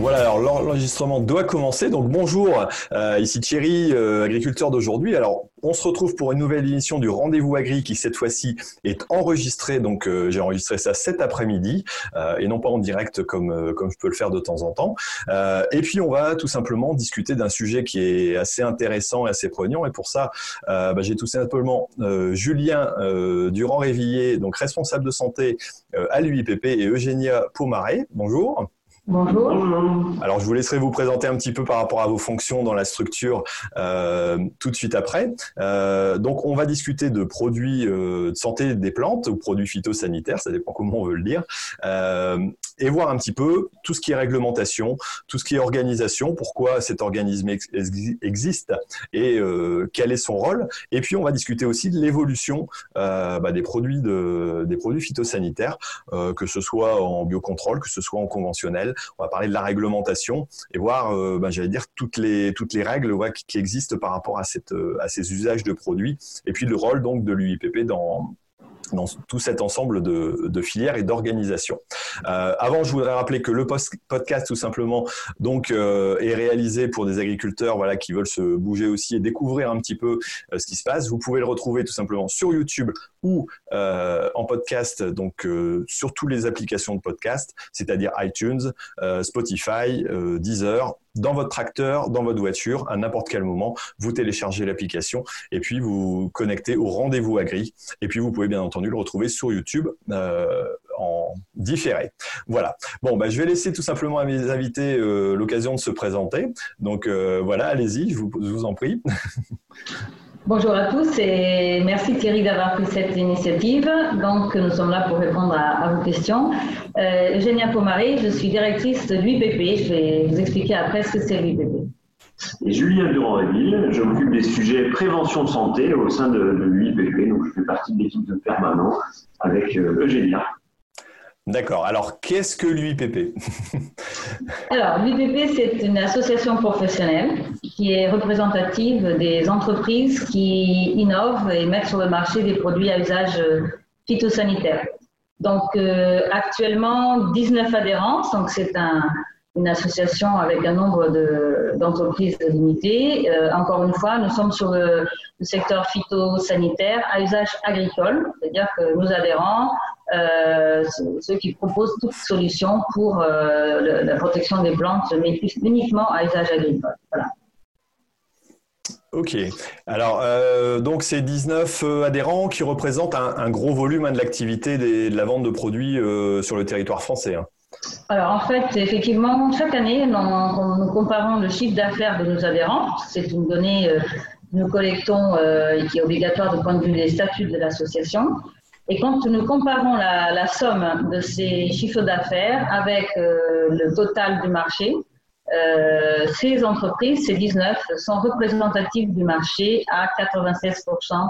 Voilà, alors l'enregistrement doit commencer. Donc bonjour, euh, ici Thierry, euh, agriculteur d'aujourd'hui. Alors on se retrouve pour une nouvelle émission du Rendez-vous Agri qui cette fois-ci est enregistrée. Donc euh, j'ai enregistré ça cet après-midi et non pas en direct comme comme je peux le faire de temps en temps. et puis on va tout simplement discuter d'un sujet qui est assez intéressant et assez poignant. Et pour ça, bah, j'ai tout simplement Julien Durand-Révillé, donc responsable de santé à l'UIPP, et Eugénia Pomaré. Bonjour. Bonjour. Alors, je vous laisserai vous présenter un petit peu par rapport à vos fonctions dans la structure euh, tout de suite après. Euh, donc, on va discuter de produits euh, de santé des plantes ou produits phytosanitaires, ça dépend comment on veut le dire, et voir un petit peu tout ce qui est réglementation, tout ce qui est organisation, pourquoi cet organisme existe et quel est son rôle. Et puis, on va discuter aussi de l'évolution bah, des produits de, des produits phytosanitaires, que ce soit en biocontrôle, que ce soit en conventionnel on va parler de la réglementation et voir, euh, ben, j'allais dire, toutes les, règles qui, existent par rapport euh, à ces usages de produits. Et puis le rôle donc de l'UIPP dans, dans tout cet ensemble de, filières et d'organisations. Euh, avant, je voudrais rappeler que le podcast, tout simplement, donc, euh, est réalisé pour des agriculteurs voilà, qui veulent se bouger aussi et découvrir un petit peu euh, ce qui se passe. Vous pouvez le retrouver tout simplement sur YouTube ou en podcast, donc sur toutes les applications de podcast, c'est-à-dire iTunes, Spotify, Deezer, dans votre tracteur, dans votre voiture, à n'importe quel moment, vous téléchargez l'application et puis vous connectez au rendez-vous agri. Et puis vous pouvez bien entendu le retrouver sur YouTube euh, en différé. Voilà. Bon, bah, je vais laisser tout simplement à mes invités euh, l'occasion de se présenter. Donc euh, voilà, allez-y, je vous en prie. Bonjour à tous et merci Thierry d'avoir pris cette initiative. Donc nous sommes là pour répondre à, vos questions. Euh, Eugénia Pomaré, je suis directrice de l'UIPP. Je vais vous expliquer après ce que c'est l'UIPP. Et Julien Durand-Réville, je m'occupe des sujets prévention de santé au sein de, de l'UIPP. Donc je fais partie de l'équipe de permanent avec euh, Eugénia. D'accord. Alors, qu'est-ce que l'UIPP Alors, l'UIPP, c'est une association professionnelle qui est représentative des entreprises qui innovent et mettent sur le marché des produits à usage phytosanitaire. Donc, euh, actuellement, 19 adhérents, donc c'est un, une association avec un nombre d'entreprises limitées. Euh, encore une fois, nous sommes sur le, secteur phytosanitaire à usage agricole, c'est-à-dire que nous adhérons euh, ceux qui proposent toute solution pour euh, la protection des plantes, mais uniquement à usage agricole. Voilà. Ok. Alors, donc, c'est 19 adhérents qui représentent un, gros volume hein, de l'activité de la vente de produits sur le territoire français. Hein. Alors en fait, effectivement, chaque année, nous, comparons le chiffre d'affaires de nos adhérents. C'est une donnée que nous collectons euh, et qui est obligatoire du point de vue des statuts de l'association. Et quand nous comparons la, somme de ces chiffres d'affaires avec euh, le total du marché, euh, ces entreprises, ces 19, sont représentatives du marché à 96%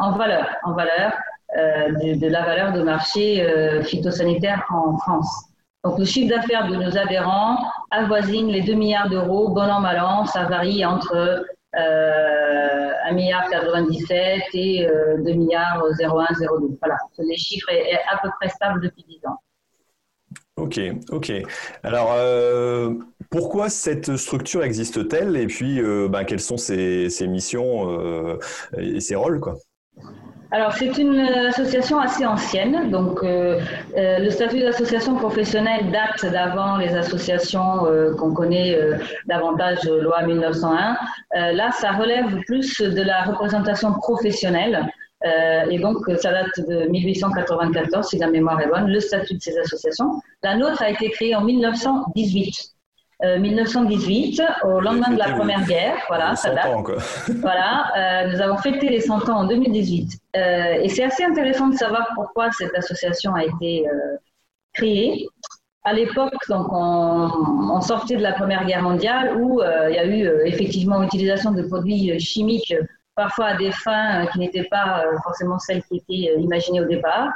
en valeur, en valeur de, de, la valeur de marché phytosanitaire en France. Donc, le chiffre d'affaires de nos adhérents avoisine les 2 milliards d'euros. Bon an, mal an, ça varie entre euh, 1 milliard 97 et euh, 2 milliards 01 02. Voilà, les chiffres est, à peu près stable depuis 10 ans. Ok, ok. Alors, euh, pourquoi cette structure existe-t-elle et puis euh, ben, quelles sont ses, missions euh, et ses rôles quoi? Alors, c'est une association assez ancienne. Donc, euh, euh, le statut d'association professionnelle date d'avant les associations euh, qu'on connaît davantage loi 1901. là, ça relève plus de la représentation professionnelle. et donc, ça date de 1894, si la mémoire est bonne, le statut de ces associations. La nôtre a été créée en 1918. 1918, euh, au lendemain de la Première Guerre. Voilà, ça date. voilà, euh, nous avons fêté les 100 ans en 2018. Euh, et c'est assez intéressant de savoir pourquoi cette association a été créée. À l'époque, donc, on, sortait de la Première Guerre mondiale où il y a eu effectivement utilisation de produits chimiques parfois à des fins qui n'étaient pas forcément celles qui étaient imaginées au départ.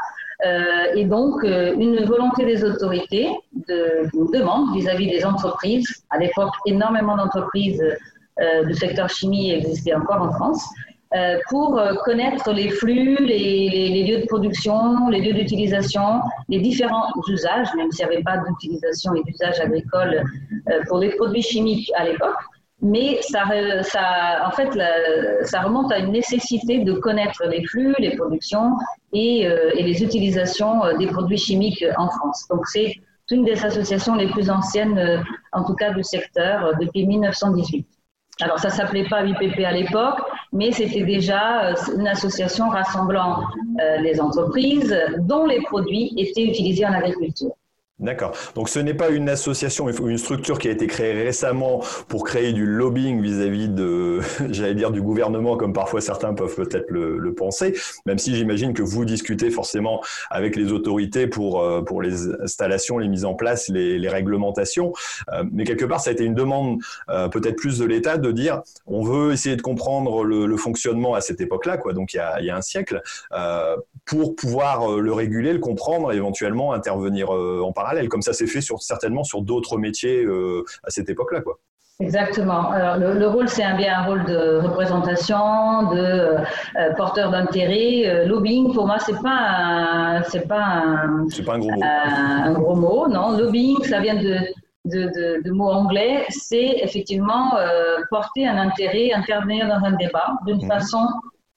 Et donc, une volonté des autorités, de, une demande vis-à-vis des entreprises. À l'époque, énormément d'entreprises du secteur chimie existaient encore en France. Euh, pour euh, connaître les flux, les, lieux de production, les lieux d'utilisation, les différents usages, même s'il n'y avait pas d'utilisation et d'usage agricole euh, pour les produits chimiques à l'époque. Mais ça, en fait, ça remonte à une nécessité de connaître les flux, les productions et, et les utilisations des produits chimiques en France. Donc c'est une des associations les plus anciennes, en tout cas du secteur, depuis 1918. Alors ça s'appelait pas UPP à l'époque, mais c'était déjà euh, une association rassemblant euh, les entreprises dont les produits étaient utilisés en agriculture. D'accord. Donc ce n'est pas une association ou une structure qui a été créée récemment pour créer du lobbying vis-à-vis de, j'allais dire, du gouvernement, comme parfois certains peuvent peut-être le, penser, même si j'imagine que vous discutez forcément avec les autorités pour, euh, pour les installations, les mises en place, les, réglementations. Euh, mais quelque part, ça a été une demande euh, peut-être plus de l'État de dire, on veut essayer de comprendre le, le fonctionnement à cette époque-là, quoi, donc il y a, il y a un siècle, pour pouvoir le réguler, le comprendre, et éventuellement intervenir en parallèle comme ça s'est fait sur, certainement sur d'autres métiers euh, à cette époque-là. Quoi. Exactement. Alors, le, rôle, c'est un, bien un rôle de représentation, de euh, porteur d'intérêt. Euh, lobbying, pour moi, c'est pas c'est pas un, pas un gros mot. Un, gros mot, non. Lobbying, ça vient de de, de, mots anglais, c'est effectivement porter un intérêt, intervenir dans un débat d'une mmh. façon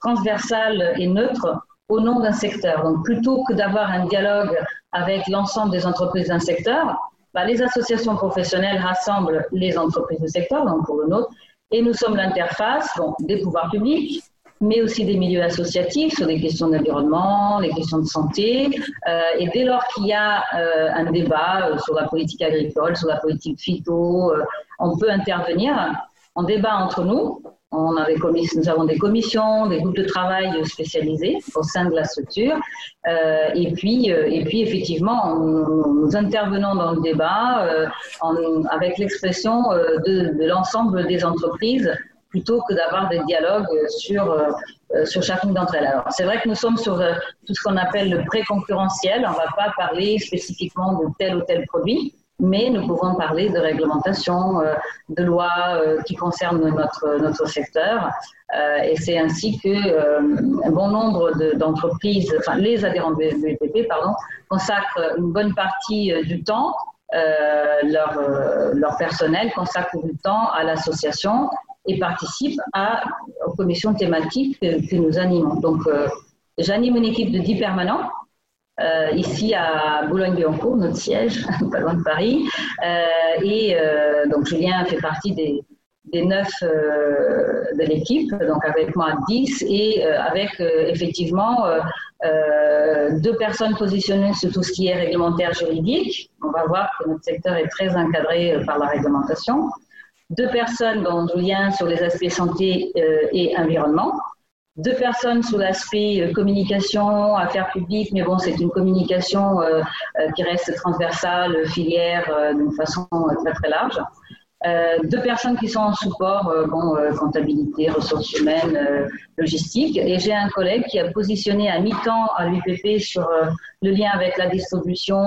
transversale et neutre au nom d'un secteur. Donc, plutôt que d'avoir un dialogue avec l'ensemble des entreprises d'un secteur, bah, les associations professionnelles rassemblent les entreprises du secteur, donc pour le nôtre, et nous sommes l'interface des pouvoirs publics, mais aussi des milieux associatifs sur des questions d'environnement, les questions de santé. Euh, et dès lors qu'il y a euh, un débat euh, sur la politique agricole, sur la politique phyto, on peut intervenir en débat entre nous on avait nous avons des commissions, des groupes de travail spécialisés au sein de la structure. Euh, et, puis, euh, et puis, effectivement, nous intervenons dans le débat euh, avec l'expression de, l'ensemble des entreprises plutôt que d'avoir des dialogues sur, sur chacune d'entre elles. Alors, c'est vrai que nous sommes sur tout ce qu'on appelle le pré-concurrentiel. On ne va pas parler spécifiquement de tel ou tel produit mais nous pouvons parler de réglementation, euh, de lois euh, qui concernent notre, notre secteur. Euh, et c'est ainsi que bon nombre d'entreprises, enfin les adhérents de l'UPP, pardon, consacrent une bonne partie du temps, leur, leur personnel consacre du temps à l'association et participe à, aux commissions thématiques que, que nous animons. Donc, j'anime une équipe de 10 permanents euh, ici à Boulogne-Billancourt, notre siège, pas loin de Paris. Euh, et euh, donc Julien fait partie des, neuf de l'équipe, donc avec moi 10, et avec effectivement deux personnes positionnées sur tout ce qui est réglementaire juridique. On va voir que notre secteur est très encadré par la réglementation. Deux personnes, dont Julien, sur les aspects santé et environnement deux personnes sous l'aspect euh, communication, affaires publiques, mais bon, c'est une communication euh, euh, qui reste transversale, filière, d'une façon très très large. deux personnes qui sont en support, bon, comptabilité, ressources humaines, logistique. Et j'ai un collègue qui a positionné à mi-temps à l'UPP sur le lien avec la distribution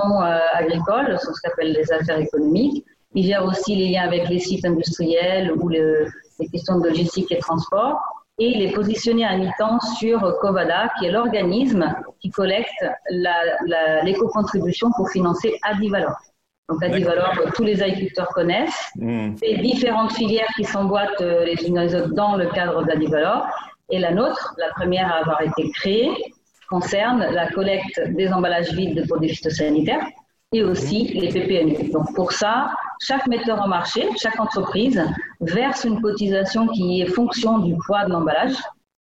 agricole, sur ce qu'on appelle les affaires économiques. Il gère aussi les liens avec les sites industriels ou les questions de logistique et transport et il est positionné à mi-temps sur Covada, qui est l'organisme qui collecte l'éco-contribution pour financer Adivalor. Donc Adivalor, tous les agriculteurs connaissent. Hmm. Les différentes filières qui s'emboîtent euh, les unes les autres dans le cadre d'Adivalor. Et la nôtre, la première à avoir été créée, concerne la collecte des emballages vides de produits phytosanitaires et aussi les PPNU. Donc pour ça, chaque metteur en marché, chaque entreprise verse une cotisation qui est fonction du poids de l'emballage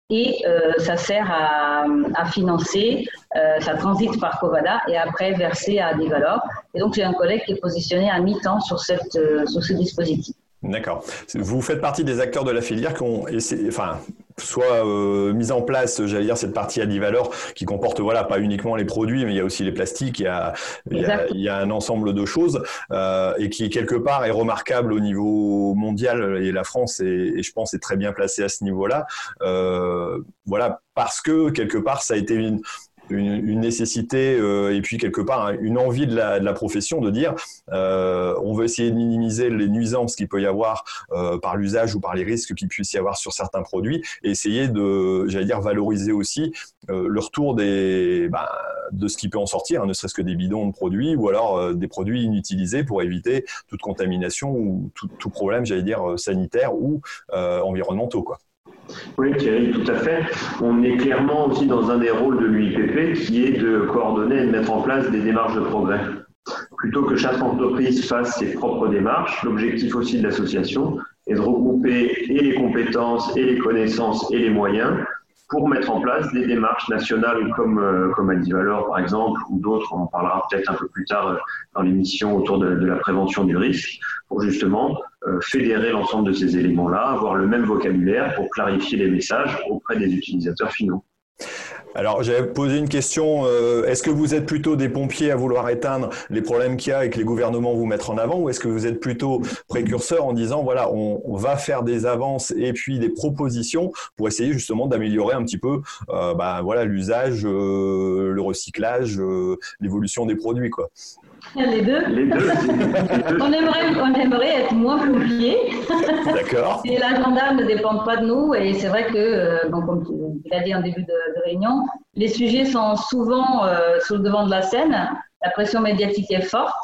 et euh, ça sert à, financer, euh, ça transite par Covada et après versé à des valeurs. Et donc j'ai un collègue qui est positionné à mi-temps sur, euh, sur ce dispositif. D'accord. Vous faites partie des acteurs de la filière qui ont essayé, enfin, soit euh, mise en place, j'allais dire, cette partie à 10 valeurs qui comporte, voilà, pas uniquement les produits, mais il y a aussi les plastiques, il y a, il y a, un ensemble de choses euh, et qui, quelque part, est remarquable au niveau mondial et la France, et, je pense, est très bien placée à ce niveau-là. Euh, voilà, parce que, quelque part, ça a été une, une, nécessité euh, et puis quelque part hein, une envie de la, de la profession de dire euh, on veut essayer de minimiser les nuisances qu'il peut y avoir euh, par l'usage ou par les risques qu'il puisse y avoir sur certains produits et essayer de, j'allais dire, valoriser aussi le retour des, bah, de ce qui peut en sortir, hein, ne serait-ce que des bidons de produits ou alors des produits inutilisés pour éviter toute contamination ou tout, tout problème, j'allais dire, sanitaire ou environnementaux, quoi. Oui, Thierry, tout à fait. On est clairement aussi dans un des rôles de l'UIPP qui est de coordonner et de mettre en place des démarches de progrès. Plutôt que chaque entreprise fasse ses propres démarches, l'objectif aussi de l'association est de regrouper et les compétences et les connaissances et les moyens pour mettre en place des démarches nationales comme, euh, comme Adivalor par exemple, ou d'autres, on parlera peut-être un peu plus tard euh, dans l'émission autour de, de, la prévention du risque, pour justement euh, fédérer l'ensemble de ces éléments-là, avoir le même vocabulaire pour clarifier les messages auprès des utilisateurs finaux. Alors, j'avais posé une question. Euh, est-ce que vous êtes plutôt des pompiers à vouloir éteindre les problèmes qu'il y a et que les gouvernements vous mettent en avant, ou est-ce que vous êtes plutôt précurseur en disant voilà, on, va faire des avances et puis des propositions pour essayer justement d'améliorer un petit peu, euh, bah, voilà, l'usage, euh, le recyclage, l'évolution des produits, quoi. Les deux. Les deux. on, aimerait, on aimerait être moins pompiers. D'accord. et l'agenda ne dépend pas de nous. Et c'est vrai que, comme tu l'as dit en début de réunion, les sujets sont souvent euh, sur le devant de la scène. La pression médiatique est forte.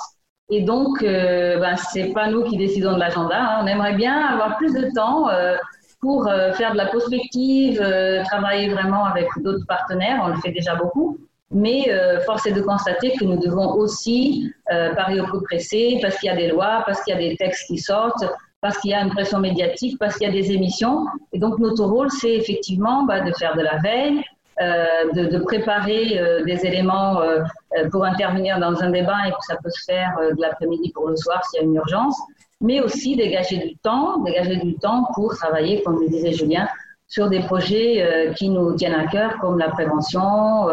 Et donc, euh, ben, ce n'est pas nous qui décidons de l'agenda. Hein. On aimerait bien avoir plus de temps euh, pour faire de la prospective, travailler vraiment avec d'autres partenaires. On le fait déjà beaucoup. Mais force est de constater que nous devons aussi parier au coup pressé parce qu'il y a des lois, parce qu'il y a des textes qui sortent, parce qu'il y a une pression médiatique, parce qu'il y a des émissions. Et donc, notre rôle, c'est effectivement bah, de faire de la veille, euh, de, préparer euh, des éléments euh, pour intervenir dans un débat et que ça peut se faire de l'après-midi pour le soir s'il y a une urgence, mais aussi dégager du temps, dégager du temps pour travailler, comme le disait Julien, sur des projets qui nous tiennent à cœur, comme la prévention.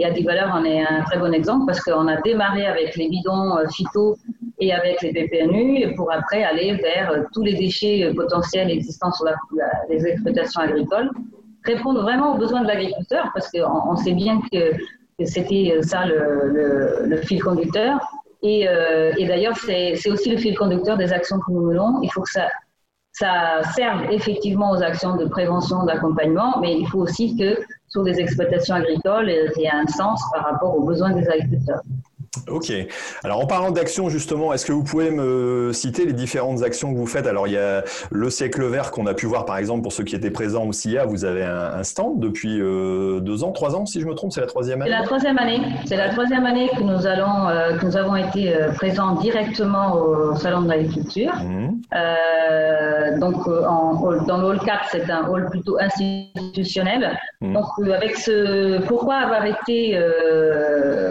et à des valeurs, on est un très bon exemple parce qu'on a démarré avec les bidons phyto et avec les PPNU pour après aller vers tous les déchets potentiels existants sur les exploitations agricoles répondre vraiment aux besoins de l'agriculteur, parce qu'on on sait bien que, c'était ça le, fil conducteur. Et, euh, et d'ailleurs, c'est aussi le fil conducteur des actions que nous menons. Il faut que ça, ça serve effectivement aux actions de prévention, d'accompagnement, mais il faut aussi que sur les exploitations agricoles, il y ait un sens par rapport aux besoins des agriculteurs. Ok. Alors en parlant d'actions justement, est-ce que vous pouvez me citer les différentes actions que vous faites? Alors il y a le siècle vert qu'on a pu voir par exemple pour ceux qui étaient présents au CIA. Vous avez un, stand depuis euh, deux ans, trois ans si je me trompe. C'est la troisième année? C'est la troisième année. C'est la troisième année que nous allons, euh, que nous avons été euh, présents directement au salon de l'agriculture. Mmh. donc en, dans le hall 4, c'est un hall plutôt institutionnel. Mmh. Donc avec ce, pourquoi avoir été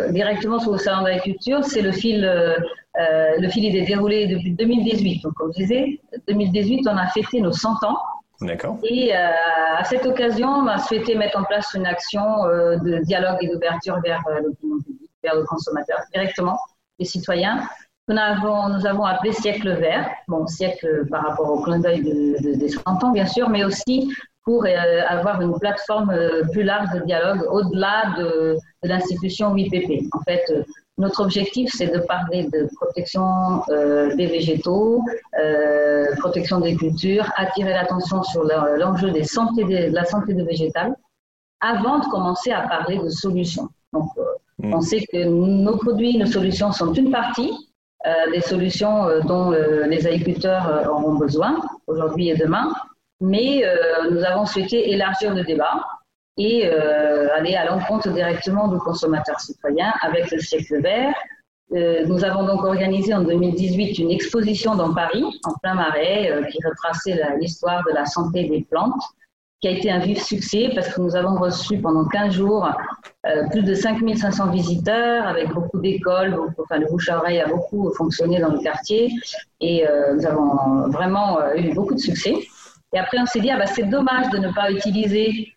directement sur le salon de c'est le fil, euh, euh, le fil est déroulé depuis 2018. Donc, comme je disais, 2018, on a fêté nos 100 ans. D'accord. Et euh, à cette occasion, on a souhaité mettre en place une action de dialogue et d'ouverture vers l'opinion publique, vers le consommateur, directement, les citoyens. Nous avons, nous avons appelé siècle vert, bon, siècle par rapport au clin d'œil de, des 100 ans, bien sûr, mais aussi pour avoir une plateforme plus large de dialogue au-delà de, de l'institution UIPP. En fait, notre objectif, c'est de parler de protection euh, des végétaux, euh, protection des cultures, attirer l'attention sur l'enjeu des santé de, la santé des végétales, avant de commencer à parler de solutions. Donc, euh, mm. on sait que nos produits, nos solutions sont une partie des solutions dont les agriculteurs auront besoin aujourd'hui et demain, mais nous avons souhaité élargir le débat et euh, aller à l'encontre directement du consommateur citoyen avec le siècle vert. Euh, nous avons donc organisé en 2018 une exposition dans Paris, en plein marais, euh, qui retraçait l'histoire de la santé des plantes, qui a été un vif succès parce que nous avons reçu pendant 15 jours plus de 5500 visiteurs avec beaucoup d'écoles, enfin le bouche à oreille a beaucoup fonctionné dans le quartier et nous avons vraiment eu beaucoup de succès. Et après on s'est dit, ah bah, c'est dommage de ne pas utiliser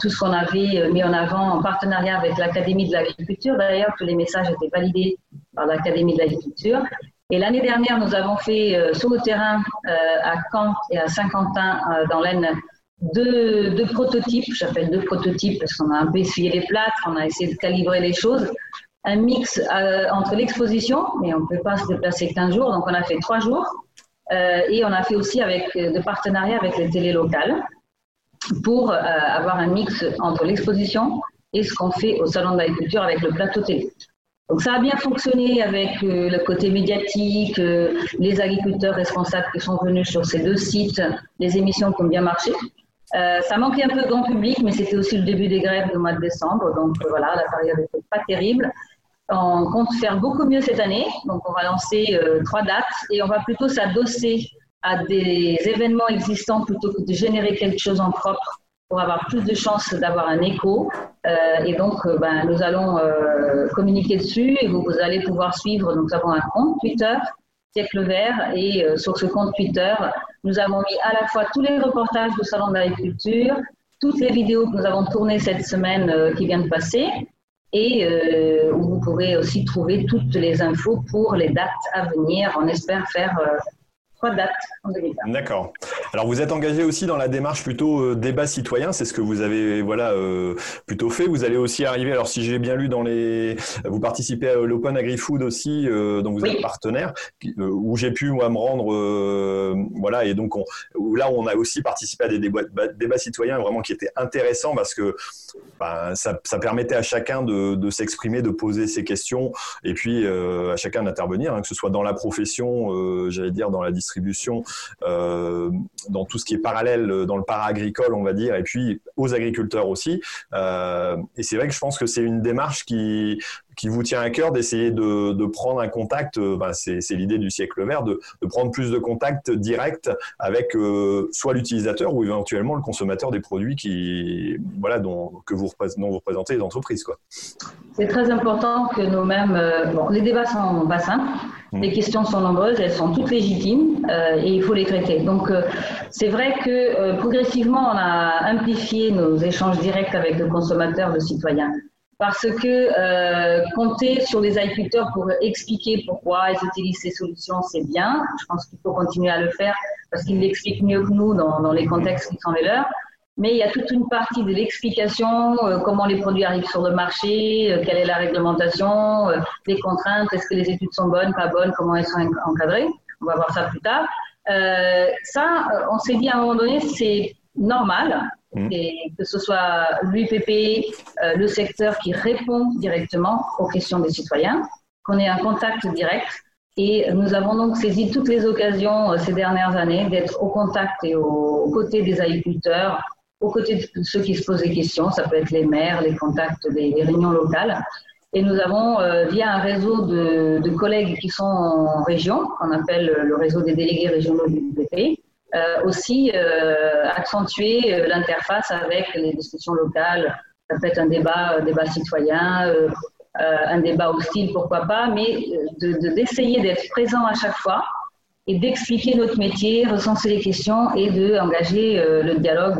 tout ce qu'on avait mis en avant en partenariat avec l'Académie de l'agriculture. D'ailleurs, tous les messages étaient validés par l'Académie de l'agriculture. Et l'année dernière, nous avons fait sur le terrain à Caen et à Saint-Quentin dans l'Aisne deux, prototypes, j'appelle deux prototypes parce qu'on a un peu essuyé les plâtres, on a essayé de calibrer les choses. Un mix euh, entre l'exposition, mais on ne peut pas se déplacer qu'un jour, donc on a fait trois jours. Euh, et on a fait aussi avec euh, de partenariats avec les télés locales pour avoir un mix entre l'exposition et ce qu'on fait au Salon de l'agriculture avec le plateau télé. Donc ça a bien fonctionné avec le côté médiatique, les agriculteurs responsables qui sont venus sur ces deux sites, les émissions qui ont bien marché. Euh, ça manquait un peu de grand public, mais c'était aussi le début des grèves du mois de décembre. Donc euh, voilà, la période n'était pas terrible. On compte faire beaucoup mieux cette année. Donc on va lancer euh, trois dates et on va plutôt s'adosser à des événements existants plutôt que de générer quelque chose en propre pour avoir plus de chances d'avoir un écho. et donc, ben, nous allons communiquer dessus et vous, allez pouvoir suivre. nous avons un compte Twitter siècle vert. Et euh, sur ce compte Twitter, nous avons mis à la fois tous les reportages du Salon de l'agriculture, toutes les vidéos que nous avons tournées cette semaine euh, qui vient de passer, et euh, où vous pourrez aussi trouver toutes les infos pour les dates à venir. On espère faire trois dates en D'accord. Alors vous êtes engagé aussi dans la démarche plutôt euh, débat citoyen, c'est ce que vous avez voilà euh, plutôt fait. Vous allez aussi arriver. Alors si j'ai bien lu dans les, vous participez à l'Open Agri Food aussi, euh, dont vous êtes partenaire, où j'ai pu moi me rendre, voilà et donc on, là on a aussi participé à des débats, débats citoyens vraiment qui étaient intéressants parce que ben, ça, ça, permettait à chacun de, de s'exprimer, de poser ses questions et puis à chacun d'intervenir, hein, que ce soit dans la profession, j'allais dire dans la distribution distribution, euh, dans tout ce qui est parallèle euh, dans le para-agricole, on va dire, et puis aux agriculteurs aussi. Euh, et c'est vrai que je pense que c'est une démarche qui, qui vous tient à cœur d'essayer de, de, prendre un contact, euh, ben c'est l'idée du siècle vert, de, de, prendre plus de contact direct avec euh, soit l'utilisateur ou éventuellement le consommateur des produits qui, voilà, dont, que vous, dont vous représentez les entreprises. C'est très important que nous-mêmes, euh, bon, les débats sont bassins, mmh. les questions sont nombreuses, elles sont toutes légitimes et il faut les traiter. Donc c'est vrai que progressivement, on a amplifié nos échanges directs avec le consommateur, le citoyen parce que euh, compter sur les agriculteurs pour expliquer pourquoi ils utilisent ces solutions, c'est bien. Je pense qu'il faut continuer à le faire parce qu'ils l'expliquent mieux que nous dans, dans, les contextes qui sont les leurs. Mais il y a toute une partie de l'explication, euh, comment les produits arrivent sur le marché, euh, quelle est la réglementation, euh, les contraintes, est-ce que les études sont bonnes, pas bonnes, comment elles sont encadrées. On va voir ça plus tard. ça, on s'est dit à un moment donné, c'est normal Mm. et que ce soit l'UPP, euh, le secteur qui répond directement aux questions des citoyens, qu'on ait un contact direct. Et nous avons donc saisi toutes les occasions euh, ces dernières années d'être au contact et aux côtés des agriculteurs, aux côtés de ceux qui se posent des questions. Ça peut être les maires, les contacts des, réunions locales. Et nous avons, euh, via un réseau de, de, collègues qui sont en région, qu'on appelle le réseau des délégués régionaux du euh, aussi euh, accentuer euh, l'interface avec les discussions locales. Ça peut être un débat, débat citoyen, un débat hostile, pourquoi pas, mais d'essayer d'être présent à chaque fois et d'expliquer notre métier, recenser les questions et d'engager le dialogue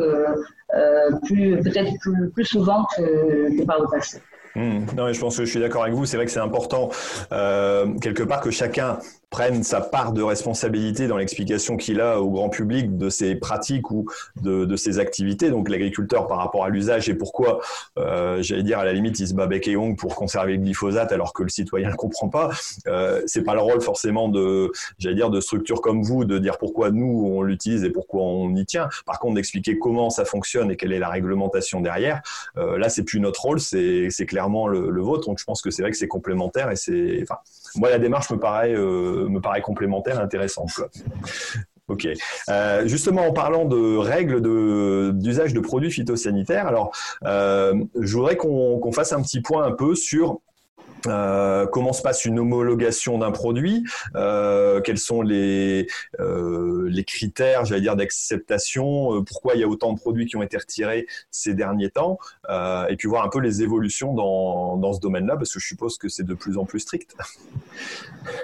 peut-être plus, plus, souvent que, que par le passé. Mmh. Non, je pense que je suis d'accord avec vous. C'est vrai que c'est important euh, quelque part que chacun prenne sa part de responsabilité dans l'explication qu'il a au grand public de ses pratiques ou de, de ses activités. Donc l'agriculteur par rapport à l'usage et pourquoi, euh, j'allais dire à la limite, il se bat bec et ongle pour conserver le glyphosate alors que le citoyen ne comprend pas. Euh, c'est pas le rôle forcément de, j'allais dire, de structures comme vous de dire pourquoi nous on l'utilise et pourquoi on y tient. Par contre, d'expliquer comment ça fonctionne et quelle est la réglementation derrière, euh, là c'est plus notre rôle, c'est clairement le, le, vôtre. Donc je pense que c'est vrai que c'est complémentaire et c'est, enfin, moi la démarche me paraît euh, me paraît complémentaire, intéressante. Ok. Euh, justement, en parlant de règles d'usage de, produits phytosanitaires, alors euh, je voudrais qu'on fasse un petit point un peu sur euh, comment se passe une homologation d'un produit, euh, quels sont les, euh, les critères, j'allais dire, d'acceptation, pourquoi il y a autant de produits qui ont été retirés ces derniers temps, et puis voir un peu les évolutions dans, dans ce domaine-là, parce que je suppose que c'est de plus en plus strict.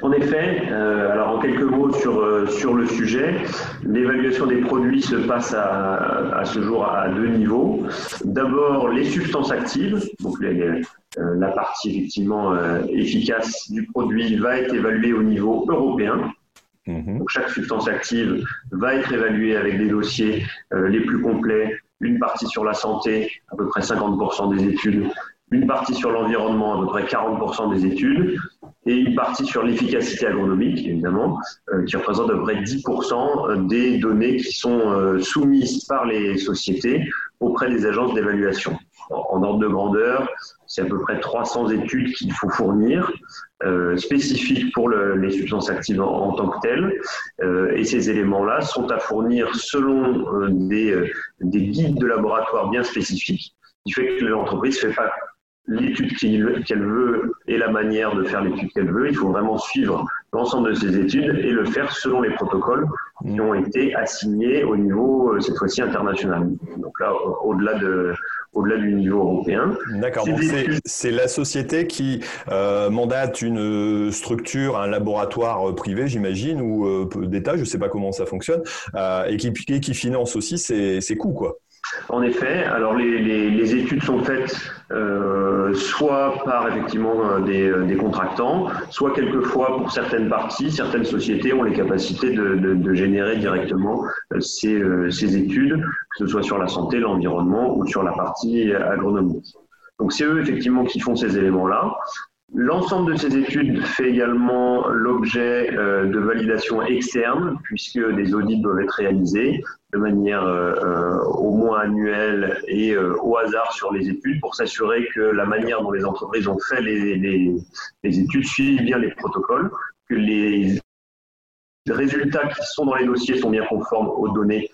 En effet, alors en quelques mots sur, sur le sujet, l'évaluation des produits se passe à, à ce jour à deux niveaux. D'abord, les substances actives, donc les, la partie effectivement euh, efficace du produit va être évaluée au niveau européen. Mhm. Donc, chaque substance active va être évaluée avec des dossiers euh, les plus complets, une partie sur la santé, à peu près 50% des études, une partie sur l'environnement, à peu près 40% des études, et une partie sur l'efficacité agronomique, évidemment, qui représente à peu près 10% des données qui sont soumises par les sociétés auprès des agences d'évaluation. En ordre de grandeur, c'est à peu près 300 études qu'il faut fournir, euh, spécifiques pour les substances actives en, tant que telles. Euh, et ces éléments-là sont à fournir selon euh, des, des, guides de laboratoire bien spécifiques, qui fait que l'entreprise ne fait pas l'étude qu'elle veut et la manière de faire l'étude qu'elle veut. Il faut vraiment suivre l'ensemble de ces études et le faire selon les protocoles qui ont été assignés au niveau, cette fois-ci, international. Donc là, au-delà de, au-delà du niveau européen. D'accord, donc c'est la société qui euh, mandate une structure, un laboratoire privé, j'imagine, ou euh, d'État, je ne sais pas comment ça fonctionne, euh, et, qui, qui finance aussi ses, ses coûts, quoi. En effet, alors les, études sont faites euh, soit par effectivement euh, euh, des, contractants, soit quelquefois pour certaines parties, certaines sociétés ont les capacités de, générer directement ces, ces, études, que ce soit sur la santé, l'environnement ou sur la partie agronomique. Donc c'est eux effectivement qui font ces éléments-là. L'ensemble de ces études fait également l'objet euh, de validation externe, puisque des audits doivent être réalisés de manière euh, euh, au moins annuelle et au hasard sur les études pour s'assurer que la manière dont les entreprises ont fait les, études suivent bien les protocoles, que les résultats qui sont dans les dossiers sont bien conformes aux données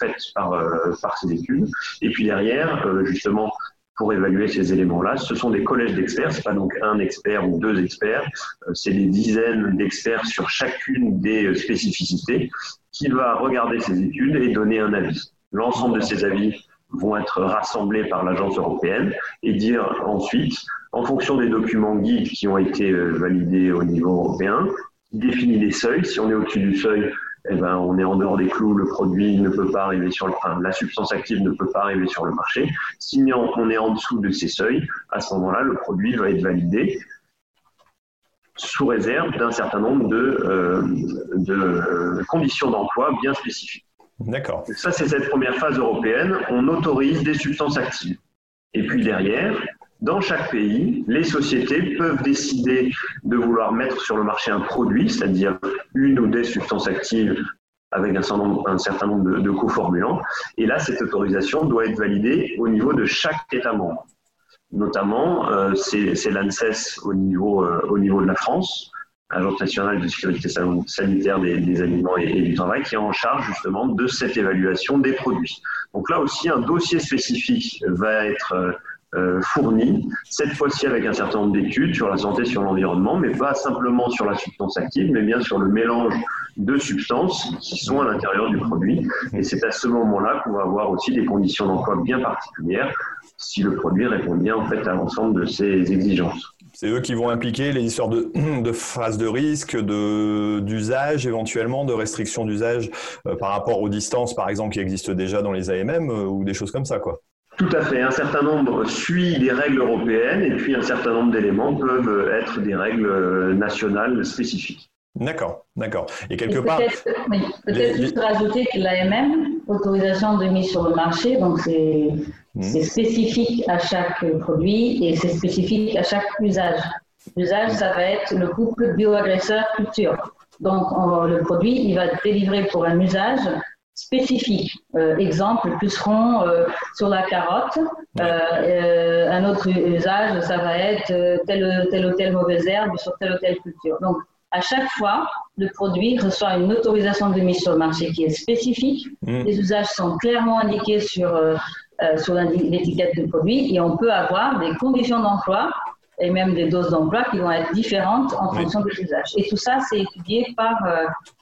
faites par ces études. Et puis derrière, justement, pour évaluer ces éléments-là. Ce sont des collèges d'experts, c'est pas donc un expert ou deux experts, euh, c'est des dizaines d'experts sur chacune des euh, spécificités qui va regarder ces études et donner un avis. L'ensemble de ces avis vont être rassemblés par l'agence européenne et dire ensuite, en fonction des documents guides qui ont été euh, validés au niveau européen, définit les seuils. Si on est au-dessus du seuil, eh ben, on est en dehors des clous, le produit ne peut pas arriver sur le, enfin, la substance active ne peut pas arriver sur le marché. Si on est en dessous de ces seuils, à ce moment-là, le produit va être validé sous réserve d'un certain nombre de, euh, de euh, conditions d'emploi bien spécifiques. D'accord. Ça, c'est cette première phase européenne. On autorise des substances actives. Et puis derrière, dans chaque pays, les sociétés peuvent décider de vouloir mettre sur le marché un produit, c'est-à-dire une ou des substances actives avec un certain nombre, de, coformulants. Et là, cette autorisation doit être validée au niveau de chaque État membre. Notamment, euh, c'est l'ANSES au niveau, euh, au niveau de la France, Agence nationale de sécurité sanitaire des, aliments et, du travail, qui est en charge justement de cette évaluation des produits. Donc là aussi, un dossier spécifique va être euh, euh, fourni, cette fois-ci avec un certain nombre d'études sur la santé, sur l'environnement, mais pas simplement sur la substance active, mais bien sur le mélange de substances qui sont à l'intérieur du produit. Et c'est à ce moment-là qu'on va avoir aussi des conditions d'emploi bien particulières si le produit répond bien en fait à l'ensemble de ces exigences. C'est eux qui vont impliquer les histoires de, de phrases de risque, d'usage éventuellement, de restrictions d'usage euh, par rapport aux distances, par exemple, qui existent déjà dans les AMM euh, ou des choses comme ça, quoi. Tout à fait. Un certain nombre suit les règles européennes et puis un certain nombre d'éléments peuvent être des règles nationales spécifiques. D'accord, d'accord. Et quelque part. Peut-être juste rajouter que l'AMM, autorisation de mise sur le marché, donc c'est spécifique à chaque produit et c'est spécifique à chaque usage. L'usage, ça va être le couple bioagresseur-culture. Donc, le produit, il va être délivré pour un usage spécifiques. Euh, exemple, puceron euh, sur la carotte. Euh, un autre usage, ça va être telle, telle ou telle mauvaise herbe sur telle ou telle culture. Donc, à chaque fois, le produit reçoit une autorisation de mise sur le marché qui est spécifique. Mm. Les usages sont clairement indiqués sur, sur l'étiquette du produit et on peut avoir des conditions d'emploi et même des doses d'emploi qui vont être différentes en fonction des usages. Et tout ça, c'est étudié par,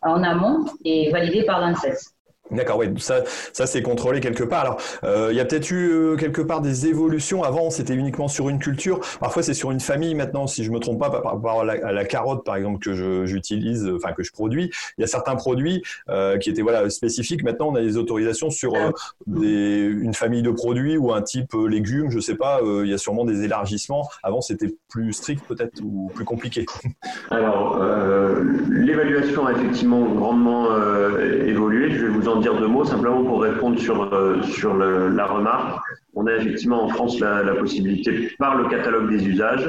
en amont et validé par l'ANSES. D'accord, oui, ça, ça c'est contrôlé quelque part. Alors, euh, il y a peut-être eu euh, quelque part des évolutions. Avant, c'était uniquement sur une culture. Parfois, c'est sur une famille. Maintenant, si je me trompe pas, par rapport à la, carotte, par exemple, que j'utilise, enfin que je produis, il y a certains produits euh, qui étaient voilà spécifiques. Maintenant, on a des autorisations sur des, une famille de produits ou un type légumes. Je sais pas. il y a sûrement des élargissements. Avant, c'était plus strict peut-être ou plus compliqué. Alors, l'évaluation a effectivement grandement évolué. Je vais vous en dire deux mots, simplement pour répondre sur, euh, sur la remarque. On a effectivement en France la, possibilité, par le catalogue des usages,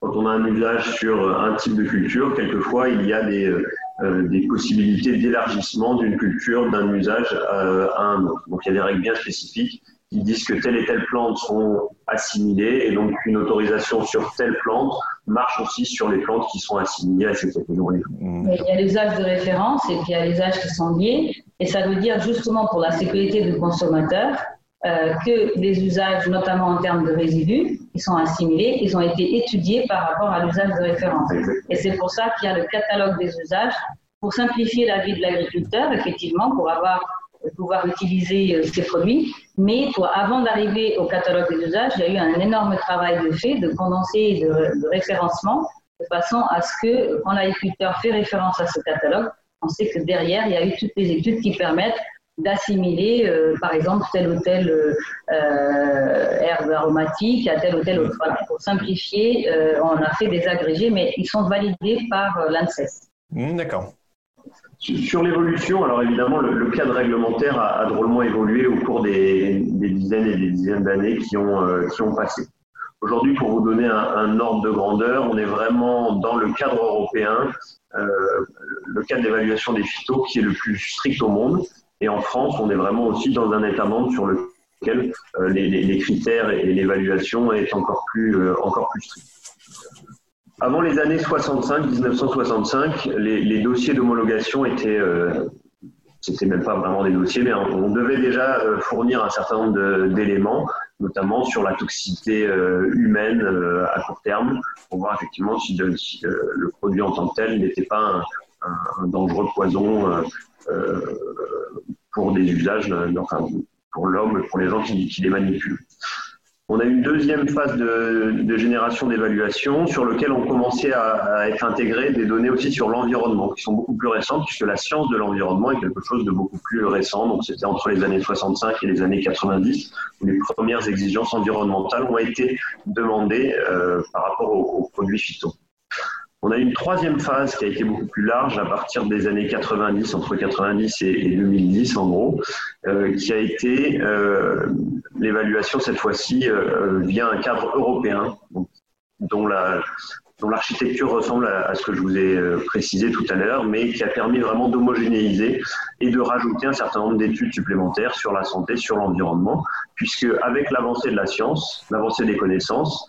quand on a un usage sur un type de culture, quelquefois il y a des, euh, des possibilités d'élargissement d'une culture, d'un usage euh, à un autre. Donc il y a des règles bien spécifiques qui disent que telle et telle plante sont assimilées et donc une autorisation sur telle plante marche aussi sur les plantes qui sont assimilées à cette catégorie. Il y a l'usage de référence et puis il y a les usages qui sont liés et ça veut dire justement pour la sécurité du consommateur euh, que les usages, notamment en termes de résidus, qui sont assimilés, ils ont été étudiés par rapport à l'usage de référence. Et c'est pour ça qu'il y a le catalogue des usages pour simplifier la vie de l'agriculteur, effectivement, pour avoir pouvoir utiliser euh, ces produits. Mais avant d'arriver au catalogue des usages, il y a eu un énorme travail de fait, de condensé et de, référencement, de façon à ce que quand l'agriculteur fait référence à ce catalogue, on sait que derrière, il y a eu toutes les études qui permettent d'assimiler, euh, par exemple, telle ou telle euh, herbe aromatique à telle ou telle autre. pour simplifier, on a fait des agrégés, mais ils sont validés par l'ANSES. Mmh, d'accord. Sur l'évolution, alors évidemment, le, cadre réglementaire a, drôlement évolué au cours des, dizaines et des dizaines d'années qui, ont euh, qui ont passé. Aujourd'hui, pour vous donner un, ordre de grandeur, on est vraiment dans le cadre européen, euh, le cadre d'évaluation des phytos qui est le plus strict au monde. Et en France, on est vraiment aussi dans un État membre sur lequel euh, les, les, critères et l'évaluation est encore plus, encore plus strict. Avant les années 65, 1965, les, dossiers d'homologation étaient, euh, c'était même pas vraiment des dossiers, mais on devait déjà euh, fournir un certain nombre d'éléments, notamment sur la toxicité euh, humaine à court terme, pour voir effectivement si, le produit en tant que tel n'était pas un, dangereux poison pour des usages, enfin, pour l'homme, pour les gens qui les manipulent. On a une deuxième phase de, génération d'évaluation sur lequel on commençait à, être intégré des données aussi sur l'environnement, qui sont beaucoup plus récentes, puisque la science de l'environnement est quelque chose de beaucoup plus récent. Donc c'était entre les années 65 et les années 90, où les premières exigences environnementales ont été demandées euh, par rapport aux, aux produits phyto. On a une troisième phase qui a été beaucoup plus large à partir des années 90, entre 90 et, 2010 en gros, euh, qui a été euh, l'évaluation cette fois-ci euh, via un cadre européen, dont la dont l'architecture ressemble à, ce que je vous ai précisé tout à l'heure, mais qui a permis vraiment d'homogénéiser et de rajouter un certain nombre d'études supplémentaires sur la santé, sur l'environnement, puisque avec l'avancée de la science, l'avancée des connaissances,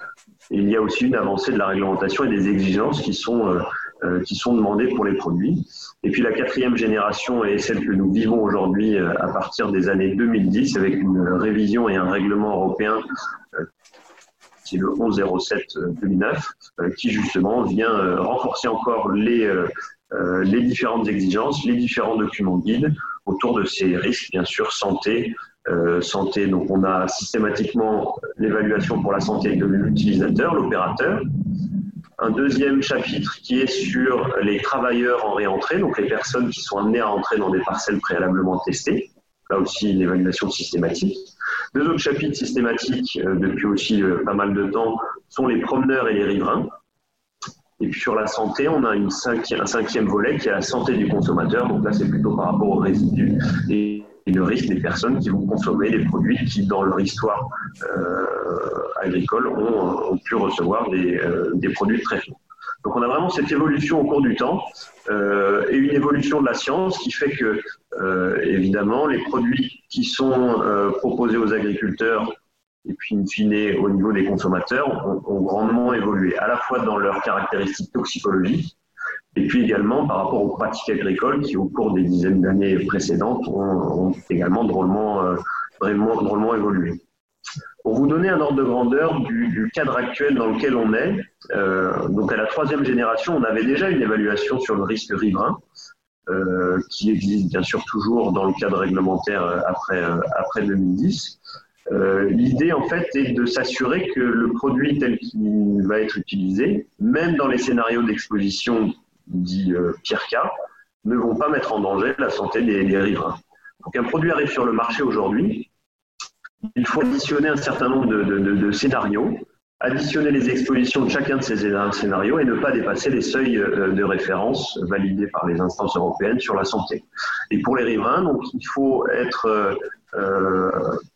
il y a aussi une avancée de la réglementation et des exigences qui sont, euh, euh, qui sont demandées pour les produits. Et puis la quatrième génération est celle que nous vivons aujourd'hui euh, à partir des années 2010 avec une révision et un règlement européen qui est le 1107-2009, qui justement vient renforcer encore les, les différentes exigences, les différents documents guides autour de ces risques, bien sûr, santé, euh, santé. Donc, on a systématiquement l'évaluation pour la santé de l'utilisateur, l'opérateur. Un deuxième chapitre qui est sur les travailleurs en réentrée, donc les personnes qui sont amenées à entrer dans des parcelles préalablement testées. Là aussi, une évaluation systématique. Deux autres chapitres systématiques, euh, depuis aussi euh, pas mal de temps, sont les promeneurs et les riverains. Et puis sur la santé, on a une un cinquième volet qui est la santé du consommateur. Donc là, c'est plutôt par rapport aux résidus. Et le risque des personnes qui vont consommer des produits qui, dans leur histoire euh, agricole, ont, pu recevoir des, euh, produits de traitement. Donc on a vraiment cette évolution au cours du temps euh, et une évolution de la science qui fait que, euh, évidemment, les produits qui sont euh, proposés aux agriculteurs et puis in fine au niveau des consommateurs ont, ont grandement évolué, à la fois dans leurs caractéristiques toxicologiques, et puis également par rapport aux pratiques agricoles qui, au cours des dizaines d'années précédentes, ont, également drôlement, euh, vraiment, drôlement évolué. Pour vous donner un ordre de grandeur du, cadre actuel dans lequel on est, euh, donc à la troisième génération, on avait déjà une évaluation sur le risque riverain, euh, qui existe bien sûr toujours dans le cadre réglementaire après, après 2010. L'idée, en fait, est de s'assurer que le produit tel qu'il va être utilisé, même dans les scénarios d'exposition dits pire cas, ne vont pas mettre en danger la santé des, riverains. Donc un produit arrive sur le marché aujourd'hui, il faut additionner un certain nombre de, scénarios, additionner les expositions de chacun de ces scénarios et ne pas dépasser les seuils euh, de référence validés par les instances européennes sur la santé. Et pour les riverains, donc, il faut être euh, euh,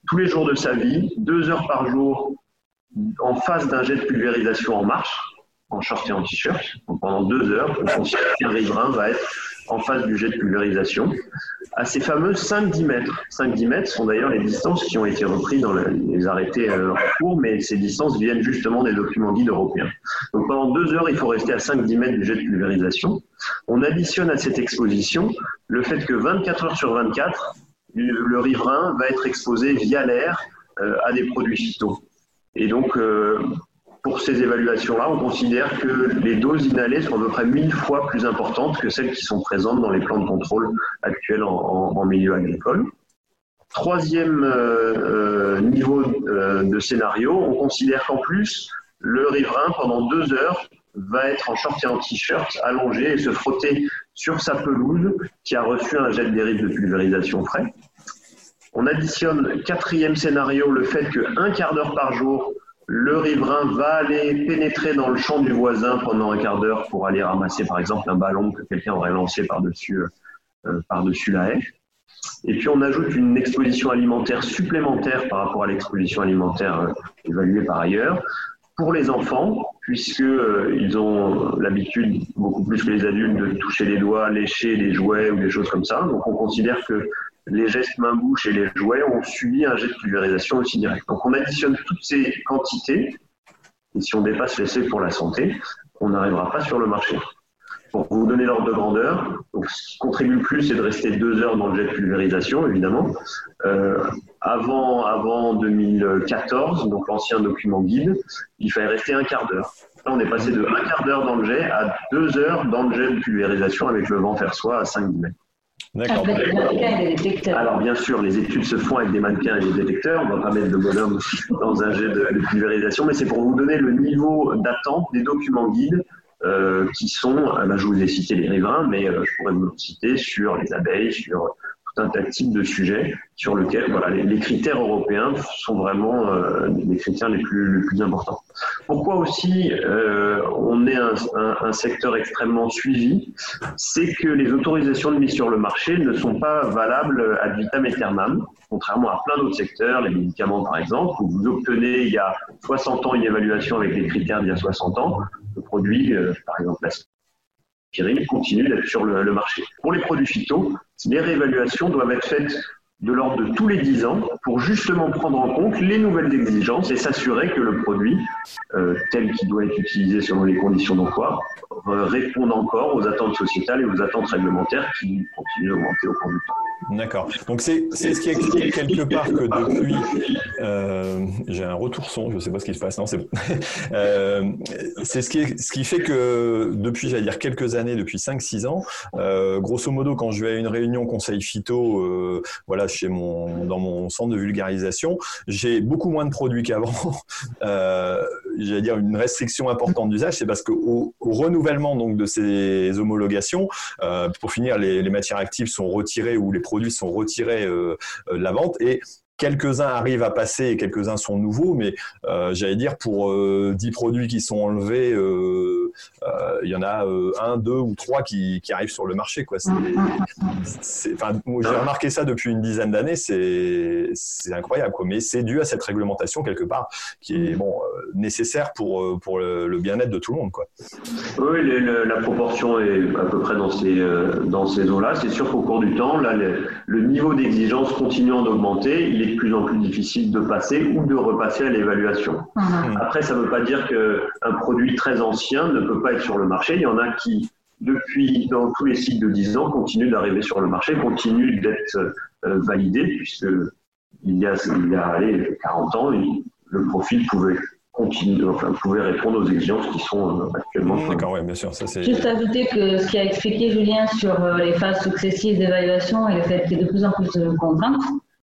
tous les jours de sa vie, deux heures par jour, en face d'un jet de pulvérisation en marche, en short et en t-shirt. pendant deux heures, considère qu'un riverain va être en face du jet de pulvérisation à ces fameux 5-10 mètres. 5-10 mètres sont d'ailleurs les distances qui ont été reprises dans les arrêtés euh, en cours, mais ces distances viennent justement des documents guides européens. Donc pendant deux heures, il faut rester à 5-10 mètres du jet de pulvérisation. On additionne à cette exposition le fait que 24 heures sur 24, le riverain va être exposé via l'air euh, à des produits phyto. Et donc, euh, pour ces évaluations-là, on considère que les doses inhalées sont à peu près mille fois plus importantes que celles qui sont présentes dans les plans de contrôle actuels en, milieu agricole. Troisième euh, euh, niveau euh, de scénario, on considère qu'en plus, le riverain, pendant deux heures, va être en short et en t-shirt, allongé et se frotter sur sa pelouse qui a reçu un jet de dérive de pulvérisation frais. On additionne quatrième scénario, le fait qu'un quart d'heure par jour, le riverain va aller pénétrer dans le champ du voisin pendant un quart d'heure pour aller ramasser par exemple un ballon que quelqu'un aurait lancé par-dessus euh, la haie. Et puis on ajoute une exposition alimentaire supplémentaire par rapport à l'exposition alimentaire euh, évaluée par ailleurs pour les enfants, puisqu'ils euh, ont l'habitude, beaucoup plus que les adultes, de toucher les doigts, lécher des jouets ou des choses comme ça. Donc on considère que les gestes main-bouche et les jouets ont subi un jet de pulvérisation aussi direct. Donc on additionne toutes ces quantités, et si on dépasse les seuils pour la santé, on n'arrivera pas sur le marché. Pour vous donner l'ordre de grandeur, ce qui contribue le plus, c'est de rester deux heures dans le jet de pulvérisation, évidemment. Euh, avant, avant 2014, donc l'ancien document guide, il fallait rester un quart d'heure. Là, on est passé de un quart d'heure dans le jet à deux heures dans le jet de pulvérisation avec le vent vers soi à 5 mètres. D'accord. Alors bien sûr, les études se font avec des mannequins et des détecteurs. On ne va pas mettre de bonhomme dans un jet de, pulvérisation, mais c'est pour vous donner le niveau d'attente des documents guides euh, qui sont, là je vous ai cité les riverains, mais euh, je pourrais vous citer sur les abeilles, sur un tas de sujets sur lesquels voilà, les, critères européens sont vraiment euh, les critères les plus, importants. Pourquoi aussi euh, on est un, secteur extrêmement suivi? C'est que les autorisations de mise sur le marché ne sont pas valables ad vitam aeternam, contrairement à plein d'autres secteurs, les médicaments par exemple, où vous obtenez il y a 60 ans une évaluation avec les critères d'il y a 60 ans, le produit, euh, par exemple continue d'être sur le, marché. Pour les produits phyto, les réévaluations doivent être faites de l'ordre de tous les 10 ans pour justement prendre en compte les nouvelles exigences et s'assurer que le produit, euh, tel qu'il doit être utilisé selon les conditions d'emploi, euh, réponde encore aux attentes sociétales et aux attentes réglementaires qui continuent d'augmenter au cours du temps. D'accord. Donc c'est ce qui explique quelque part que depuis, euh, j'ai un retour son, je ne sais pas ce qui se passe, non c'est euh, ce qui, ce qui fait que depuis, j'allais dire quelques années, depuis 5-6 ans, euh, grosso modo, quand je vais à une réunion conseil phyto, voilà, chez mon, dans mon centre de vulgarisation, j'ai beaucoup moins de produits qu'avant. J'allais dire une restriction importante d'usage, c'est parce qu'au au renouvellement donc de ces homologations, pour finir, les, les matières actives sont retirées ou les produits sont retirés euh, euh, de la vente. Et quelques-uns arrivent à passer et quelques-uns sont nouveaux, mais euh, j'allais dire pour 10 produits qui sont enlevés, il y en a un, deux ou trois qui, arrivent sur le marché. J'ai remarqué ça depuis une dizaine d'années, c'est, incroyable. Mais c'est dû à cette réglementation quelque part qui est bon, nécessaire pour, le, bien-être de tout le monde. Oui, la proportion est à peu près dans ces, dans ces eaux-là. C'est sûr qu'au cours du temps, le, niveau d'exigence continuant d'augmenter, il de plus en plus difficile de passer ou de repasser à l'évaluation. Mhm. Après, ça ne veut pas dire qu'un produit très ancien ne peut pas être sur le marché. Il y en a qui, depuis dans tous les cycles de 10 ans, continuent d'arriver sur le marché, continuent d'être euh, validés, puisque il y a, il y a allez, 40 ans, le profil pouvait continuer, enfin, pouvait répondre aux exigences qui sont euh, actuellement. Mmh, d'accord, oui, bien sûr. Ça, Juste ajouter que ce qui a expliqué Julien sur euh, les phases successives d'évaluation et le fait qu'il y ait de plus en plus de contraintes,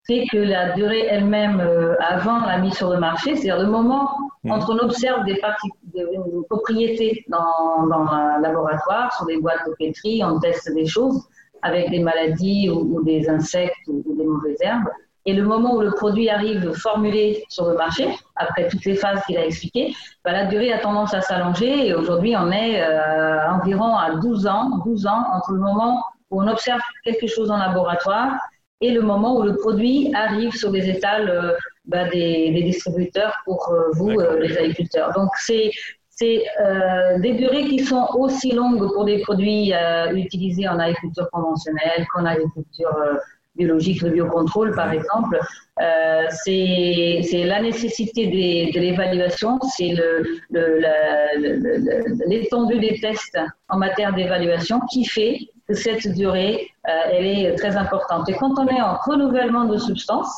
c'est que la durée elle-même euh, avant la mise sur le marché, c'est-à-dire le moment mmh. entre on observe des, parties, des propriétés dans, dans un laboratoire, sur des boîtes de pétri, on teste des choses avec des maladies ou, des insectes ou, des mauvaises herbes. Et le moment où le produit arrive formulé sur le marché, après toutes les phases qu'il a expliquées, bah, la durée a tendance à s'allonger et aujourd'hui on est euh, environ à 12 ans, 12 ans entre le moment où on observe quelque chose en laboratoire et le moment où le produit arrive sur les étals euh, bah, des, des, distributeurs pour euh, vous, les agriculteurs. Donc c'est c'est euh, des durées qui sont aussi longues pour des produits euh, utilisés en agriculture conventionnelle qu'en agriculture euh, biologique, le biocontrôle par exemple. Euh, c'est la nécessité des, de l'évaluation, c'est l'étendue le, des tests en matière d'évaluation qui fait cette durée, euh, elle est très importante. Et quand on est en renouvellement de substances,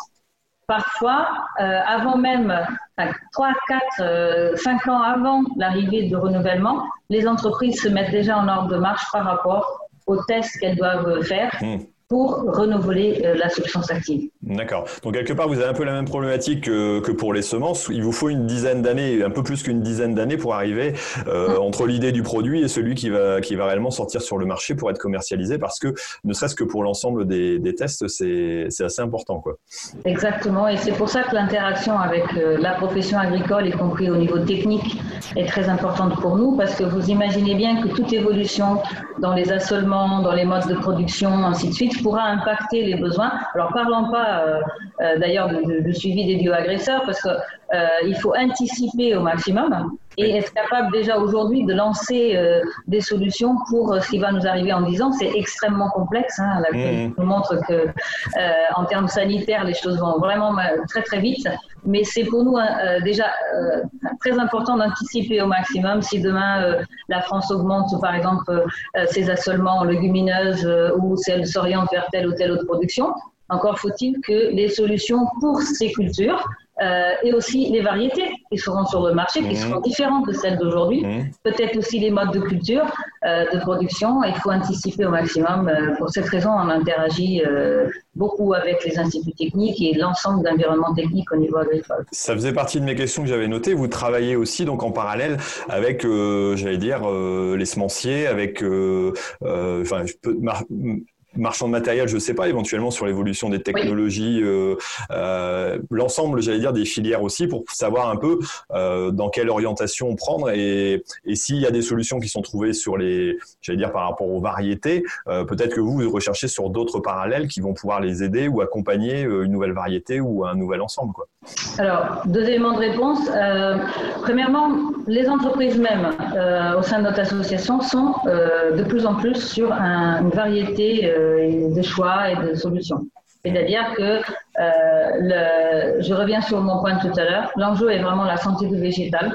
parfois, euh, avant même, enfin, 3, 4, 5 ans avant l'arrivée de renouvellement, les entreprises se mettent déjà en ordre de marche par rapport aux tests qu'elles doivent faire. Hmm pour renouveler euh, la substance active. D'accord. Donc quelque part, vous avez un peu la même problématique que, que pour les semences. Il vous faut une dizaine d'années, un peu plus qu'une dizaine d'années pour arriver euh, hum. entre l'idée du produit et celui qui va, qui va réellement sortir sur le marché pour être commercialisé, parce que ne serait-ce que pour l'ensemble des, des, tests, c'est assez important. Quoi. Exactement, et c'est pour ça que l'interaction avec euh, la profession agricole, y compris au niveau technique, est très importante pour nous, parce que vous imaginez bien que toute évolution dans les assolements, dans les modes de production, ainsi de suite, pourra impacter les besoins. Alors parlons pas euh, euh, d'ailleurs du, suivi des bioagresseurs parce qu'il euh, faut anticiper au maximum et être capable déjà aujourd'hui de lancer des solutions pour ce qui va nous arriver en 10 ans. C'est extrêmement complexe. Hein, la mmh. nous montre que en termes sanitaires, les choses vont vraiment très très vite. Mais c'est pour nous déjà très important d'anticiper au maximum si demain la France augmente, par exemple, ses assolements légumineuses ou si elle s'oriente vers telle ou telle autre production. Encore faut-il que les solutions pour ces cultures euh, et aussi les variétés qui seront sur le marché, qui mhm. seront différentes de celles d'aujourd'hui, mhm. peut-être aussi les modes de culture, euh, de production. Il faut anticiper au maximum. Euh, pour cette raison, on interagit beaucoup avec les instituts techniques et l'ensemble d'environnements techniques au niveau agricole. Ça faisait partie de mes questions que j'avais notées. Vous travaillez aussi donc en parallèle avec, j'allais dire, les semenciers, avec, enfin, je peux, marchand de matériel, je ne sais pas, éventuellement sur l'évolution des technologies, euh, euh, l'ensemble, j'allais dire, des filières aussi, pour savoir un peu euh, dans quelle orientation prendre et, et s'il y a des solutions qui sont trouvées sur les, j'allais dire, par rapport aux variétés, peut-être que vous, vous recherchez sur d'autres parallèles qui vont pouvoir les aider ou accompagner une nouvelle variété ou un nouvel ensemble. Quoi. Alors, deux éléments de réponse. premièrement, les entreprises mêmes au sein de notre association sont de plus en plus sur une variété de choix et de solutions. C'est-à-dire que, euh, je reviens sur mon point tout à l'heure, l'enjeu est vraiment la santé du végétal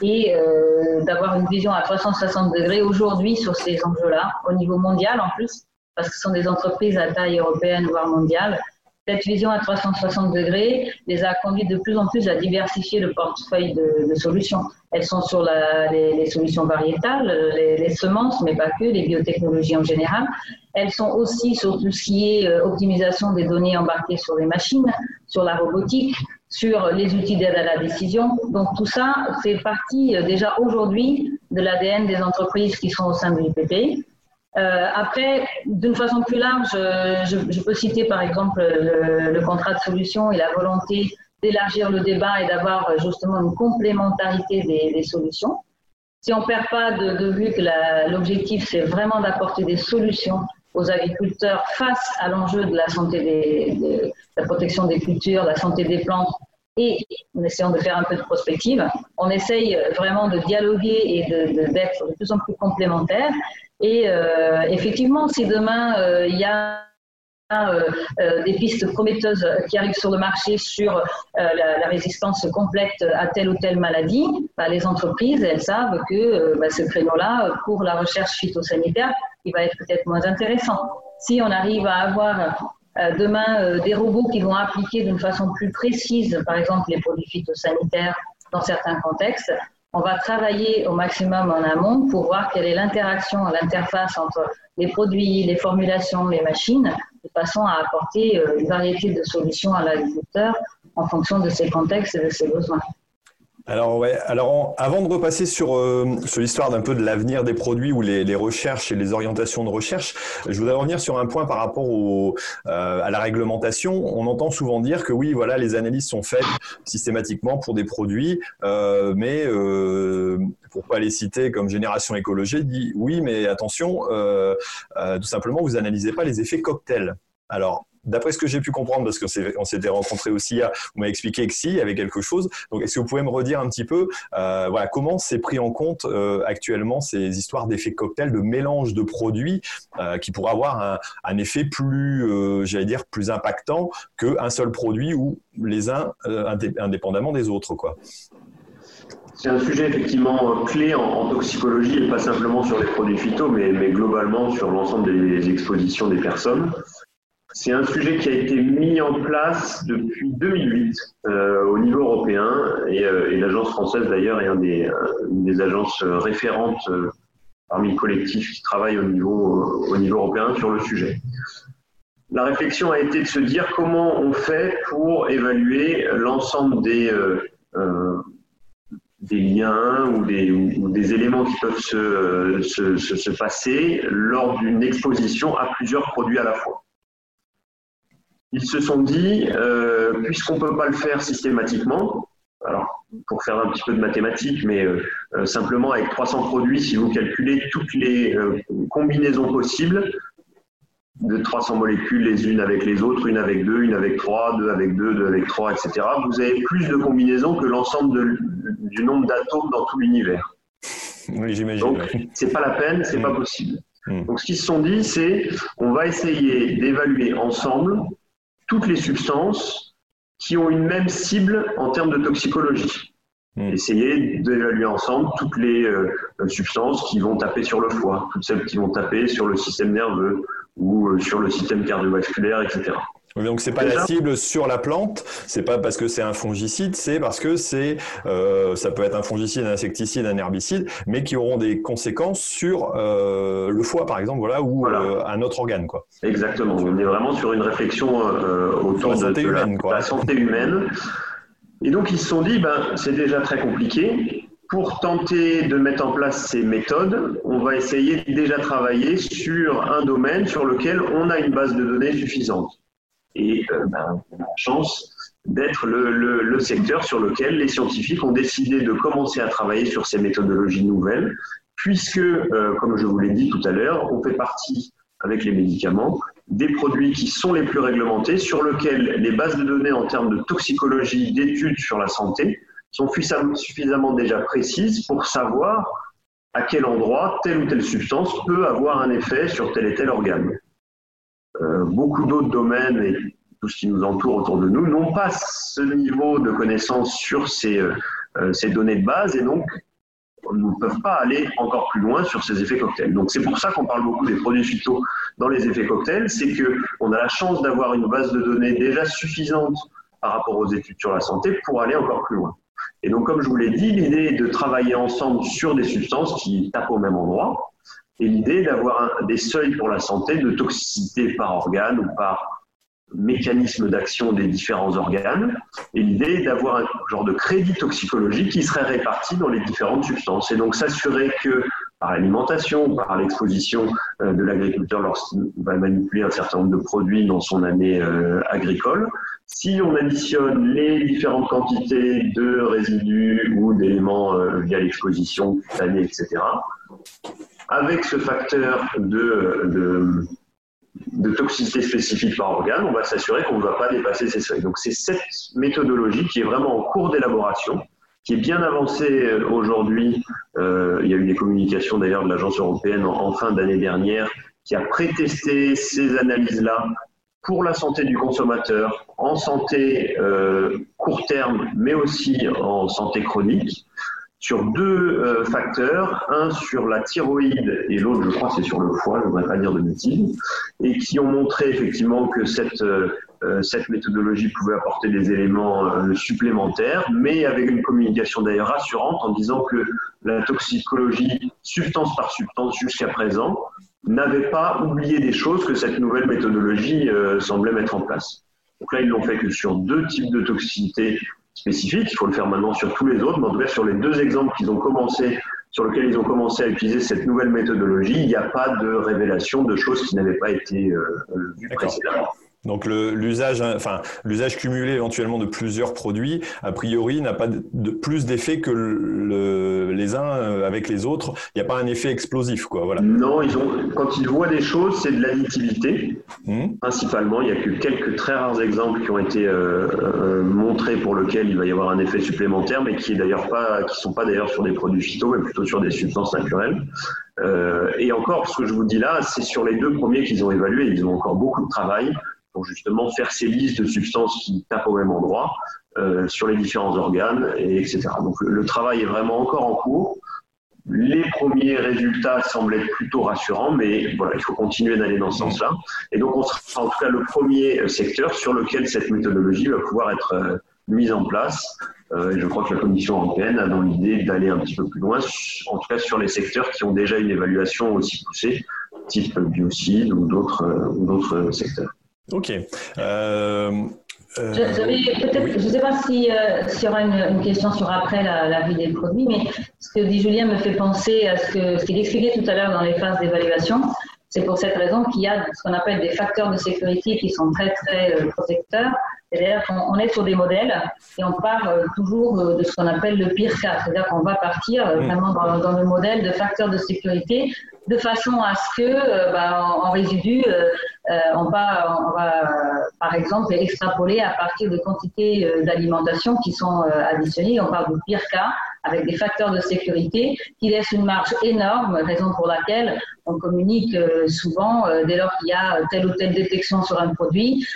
et euh, d'avoir une vision à 360 degrés aujourd'hui sur ces enjeux-là, au niveau mondial en plus, parce que ce sont des entreprises à taille européenne, voire mondiale, cette vision à 360 degrés les a conduits de plus en plus à diversifier le portefeuille de, solutions. Elles sont sur les, solutions variétales, les, semences, mais pas que, les biotechnologies en général. Elles sont aussi sur tout ce qui est euh, optimisation des données embarquées sur les machines, sur la robotique, sur les outils d'aide à la décision. Donc tout ça, c'est partie euh, déjà aujourd'hui de l'ADN des entreprises qui sont au sein de l'IPP. Euh, après, d'une façon plus large, je, je, peux citer par exemple le, le, contrat de solution et la volonté d'élargir le débat et d'avoir justement une complémentarité des, des, solutions. Si on ne perd pas de, de vue que l'objectif, c'est vraiment d'apporter des solutions aux agriculteurs face à l'enjeu de la santé des, de la protection des cultures, la santé des plantes, et en essayant de faire un peu de prospective, on essaye vraiment de dialoguer et d'être de, de, plus en plus complémentaires et euh, effectivement, si demain euh, il y a euh, des pistes prometteuses qui arrivent sur le marché sur la, résistance complète à telle ou telle maladie, bah, les entreprises, elles savent que bah, ce créneau-là, pour la recherche phytosanitaire, il va être peut-être moins intéressant. Si on arrive à avoir euh, demain des robots qui vont appliquer d'une façon plus précise, par exemple, les produits phytosanitaires dans certains contextes. On va travailler au maximum en amont pour voir quelle est l'interaction, l'interface entre les produits, les formulations, les machines, de façon à apporter une variété de solutions à l'agriculteur en fonction de ses contextes et de ses besoins. Alors ouais, alors avant de repasser sur, euh, sur l'histoire d'un peu de l'avenir des produits ou les, les, recherches et les orientations de recherche, je voudrais revenir sur un point par rapport au, euh, à la réglementation. On entend souvent dire que oui, voilà, les analyses sont faites systématiquement pour des produits, euh, mais euh, pour pas les citer comme Génération Écologie dit oui, mais attention, euh, euh, tout simplement, vous analysez pas les effets cocktails. Alors, D'après ce que j'ai pu comprendre, parce qu'on s'était rencontrés aussi, vous m'avez expliqué que si, il y avait quelque chose. Donc, est-ce que vous pouvez me redire un petit peu, euh, comment c'est pris en compte euh, actuellement ces histoires d'effets cocktail, de mélange de produits euh, qui pourraient avoir un, effet plus, j'allais dire, plus impactant qu'un seul produit ou les uns indépendamment des autres, quoi? C'est un sujet effectivement clé en, toxicologie et pas simplement sur les produits phyto, mais globalement sur l'ensemble des expositions des personnes. C'est un sujet qui a été mis en place depuis 2008 euh, au niveau européen et, euh, l'agence française d'ailleurs est des, euh, une des agences référentes euh, parmi le collectif qui travaille au niveau, au niveau européen sur le sujet. La réflexion a été de se dire comment on fait pour évaluer l'ensemble des, liens ou des, éléments qui peuvent se passer lors d'une exposition à plusieurs produits à la fois ils se sont dit, euh, puisqu'on ne peut pas le faire systématiquement, alors pour faire un petit peu de mathématiques, mais euh, euh, simplement avec 300 produits, si vous calculez toutes les euh, combinaisons possibles de 300 molécules les unes avec les autres, une avec deux, une avec trois, deux avec deux, deux avec trois, etc., vous avez plus de combinaisons que l'ensemble du nombre d'atomes dans tout l'univers. Oui, j'imagine. Donc, c'est pas la peine, c'est mmh. pas possible. Mmh. Donc, ce qu'ils se sont dit, c'est on va essayer d'évaluer ensemble toutes les substances qui ont une même cible en termes de toxicologie. Mmh. Essayer d'évaluer ensemble toutes les euh, substances qui vont taper sur le foie, toutes celles qui vont taper sur le système nerveux ou euh, sur le système cardiovasculaire, etc. Donc c'est pas Déjà, la cible sur la plante, c'est pas parce que c'est un fongicide, c'est parce que c'est euh, ça peut être un fongicide, un insecticide, un herbicide, mais qui auront des conséquences sur euh, le foie par exemple, voilà, ou voilà. Euh, un autre organe quoi. Exactement. On est vraiment sur une réflexion euh, autour de, de, humaine, la, la, santé humaine. Et donc ils se sont dit, ben c'est déjà très compliqué. Pour tenter de mettre en place ces méthodes, on va essayer déjà travailler sur un domaine sur lequel on a une base de données suffisante et euh, ben, on a la chance d'être le, le, le, secteur sur lequel les scientifiques ont décidé de commencer à travailler sur ces méthodologies nouvelles, puisque, euh, comme je vous l'ai dit tout à l'heure, on fait partie, avec les médicaments, des produits qui sont les plus réglementés, sur lesquels les bases de données en termes de toxicologie, d'études sur la santé, sont suffisamment déjà précises pour savoir à quel endroit telle ou telle substance peut avoir un effet sur tel et tel organe. Euh, beaucoup d'autres domaines et tout ce qui nous entoure autour de nous n'ont pas ce niveau de connaissance sur ces, euh, ces données de base et donc ne peuvent pas aller encore plus loin sur ces effets cocktails. Donc c'est pour ça qu'on parle beaucoup des produits phyto dans les effets cocktails, c'est qu'on a la chance d'avoir une base de données déjà suffisante par rapport aux études sur la santé pour aller encore plus loin. Et donc comme je vous l'ai dit, l'idée est de travailler ensemble sur des substances qui tapent au même endroit, et l'idée d'avoir des seuils pour la santé de toxicité par organe ou par mécanisme d'action des différents organes, et l'idée d'avoir un genre de crédit toxicologique qui serait réparti dans les différentes substances. Et donc s'assurer que par l'alimentation, par l'exposition euh, de l'agriculteur lorsqu'il va manipuler un certain nombre de produits dans son année euh, agricole, si on additionne les différentes quantités de résidus ou d'éléments euh, via l'exposition cutanée, etc., avec ce facteur de, de, de, toxicité spécifique par organe, on va s'assurer qu'on ne va pas dépasser ces seuils. Donc c'est cette méthodologie qui est vraiment en cours d'élaboration, qui est bien avancée euh, aujourd'hui. Euh, il y a eu des communications d'ailleurs de l'Agence européenne en, fin d'année dernière qui a prétesté ces analyses-là pour la santé du consommateur, en santé euh, court terme, mais aussi en santé chronique sur deux facteurs, un sur la thyroïde et l'autre, je crois, c'est sur le foie, je ne voudrais pas dire de bêtises, et qui ont montré effectivement que cette cette méthodologie pouvait apporter des éléments euh, supplémentaires, mais avec une communication d'ailleurs rassurante en disant que la toxicologie substance par substance jusqu'à présent n'avait pas oublié des choses que cette nouvelle méthodologie euh, semblait mettre en place. Donc là, ils l'ont fait que sur deux types de toxicité spécifiques. Il faut le faire maintenant sur tous les autres, mais en tout cas sur les deux exemples qu'ils ont commencé, sur lesquels ils ont commencé à utiliser cette nouvelle méthodologie, il n'y a pas de révélation de choses qui n'avaient pas été vues précédemment. Donc l'usage, enfin l'usage cumulé éventuellement de plusieurs produits, a priori, n'a pas de, plus d'effet que le, les uns euh, avec les autres. Il n'y a pas un effet explosif, quoi. Voilà. Non, ils ont, quand ils voient des choses, c'est de l'additivité. Hmm. Principalement, il n'y a que quelques très rares exemples qui ont été euh, euh, montrés pour lesquels il va y avoir un effet supplémentaire, mais qui est d'ailleurs pas, qui sont pas d'ailleurs sur des produits phyto, mais plutôt sur des substances naturelles. Euh, et encore, ce que je vous dis là, c'est sur les deux premiers qu'ils ont évalués. Ils ont encore beaucoup de travail pour justement faire ces listes de substances qui tapent au même endroit euh, sur les différents organes, et etc. Donc le, travail est vraiment encore en cours. Les premiers résultats semblent être plutôt rassurants, mais voilà, il faut continuer d'aller dans ce sens-là. Et donc, on sera en tout cas le premier secteur sur lequel cette méthodologie va pouvoir être euh, mise en place. Euh, je crois que la Commission européenne a dans l'idée d'aller un petit peu plus loin, en tout cas sur les secteurs qui ont déjà une évaluation aussi poussée, type biocide ou d'autres euh, secteurs. Ok. Euh, euh, je ne sais pas s'il euh, si y aura une, question sur après la, vie des produits, mais ce que dit Julien me fait penser à ce qu'il ce expliquait tout à l'heure dans les phases d'évaluation. C'est pour cette raison qu'il y a ce qu'on appelle des facteurs de sécurité qui sont très très protecteurs. C'est-à-dire qu'on est sur des modèles et on part toujours de ce qu'on appelle le pire cas. C'est-à-dire qu'on va partir mm. vraiment dans, dans, le modèle de facteurs de sécurité de façon à ce que, euh, bah, en, résidu, euh, euh, on, va, on va, par exemple, extrapoler à partir de quantités d'alimentation qui sont additionnées. On parle du pire cas avec des facteurs de sécurité qui laissent une marge énorme, raison pour laquelle on communique souvent dès lors qu'il y a telle ou telle détection sur un produit.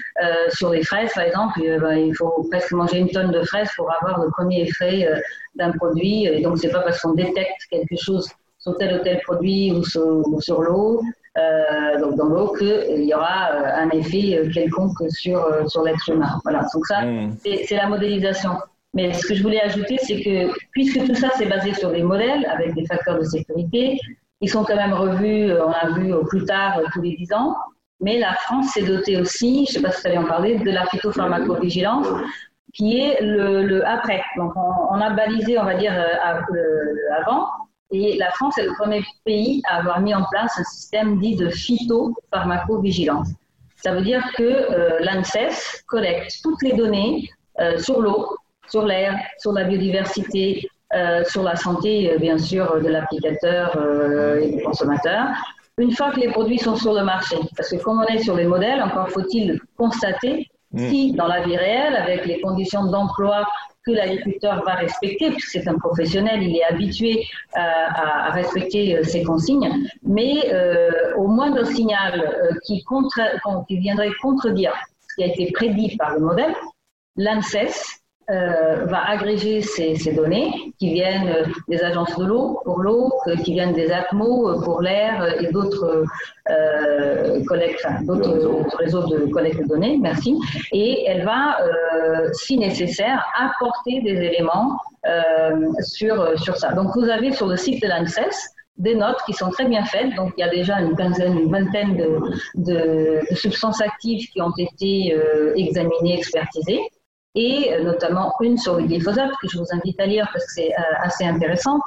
sur les fraises, par exemple, bah, il faut presque manger une tonne de fraises pour avoir le premier effet d'un produit. Et donc, c'est pas parce qu'on détecte quelque chose sur tel ou tel produit ou sur, l'eau, euh, donc dans l'eau, qu'il y aura euh, un effet euh, quelconque sur, sur l'être humain. Voilà, donc ça, hmm. c'est la modélisation. Mais ce que je voulais ajouter, c'est que puisque tout ça c'est basé sur des modèles avec des facteurs de sécurité, ils sont quand même revus, on a vu au plus tard tous les 10 ans, mais la France s'est dotée aussi, je ne sais pas si vous allez en parler, de la phytopharmacovigilance, qui est le, après. Donc on, a balisé, on va dire, avant, et la France est le premier pays à avoir mis en place un système dit de phytopharmacovigilance. Ça veut dire que euh, l'ANSES collecte toutes les données euh, sur l'eau, sur l'air, sur la biodiversité, euh, sur la santé, bien sûr, de l'applicateur et du consommateur, une fois que les produits sont sur le marché. Parce que comme on est sur les modèles, encore faut-il constater. Si, dans la vie réelle, avec les conditions d'emploi que l'agriculteur va respecter, puisque c'est un professionnel, il est habitué euh, à, respecter euh, ses consignes, mais euh, au moindre signal qui, contre, qui viendrait contredire ce qui a été prédit par le modèle, l'ANSES euh, va agréger ces, ces, données qui viennent euh, des agences de l'eau pour l'eau, euh, qui viennent des ATMO pour l'air et d'autres euh, d'autres réseaux de collecte de données, merci. Et elle va, euh, si nécessaire, apporter des éléments sur, sur ça. Donc vous avez sur le site de l'ANSES des notes qui sont très bien faites. Donc, il y a déjà une quinzaine, une vingtaine de, de, de substances actives qui ont été euh, examinées, expertisées et euh, notamment une sur le glyphosate que je vous invite à lire parce que c'est euh, assez intéressant,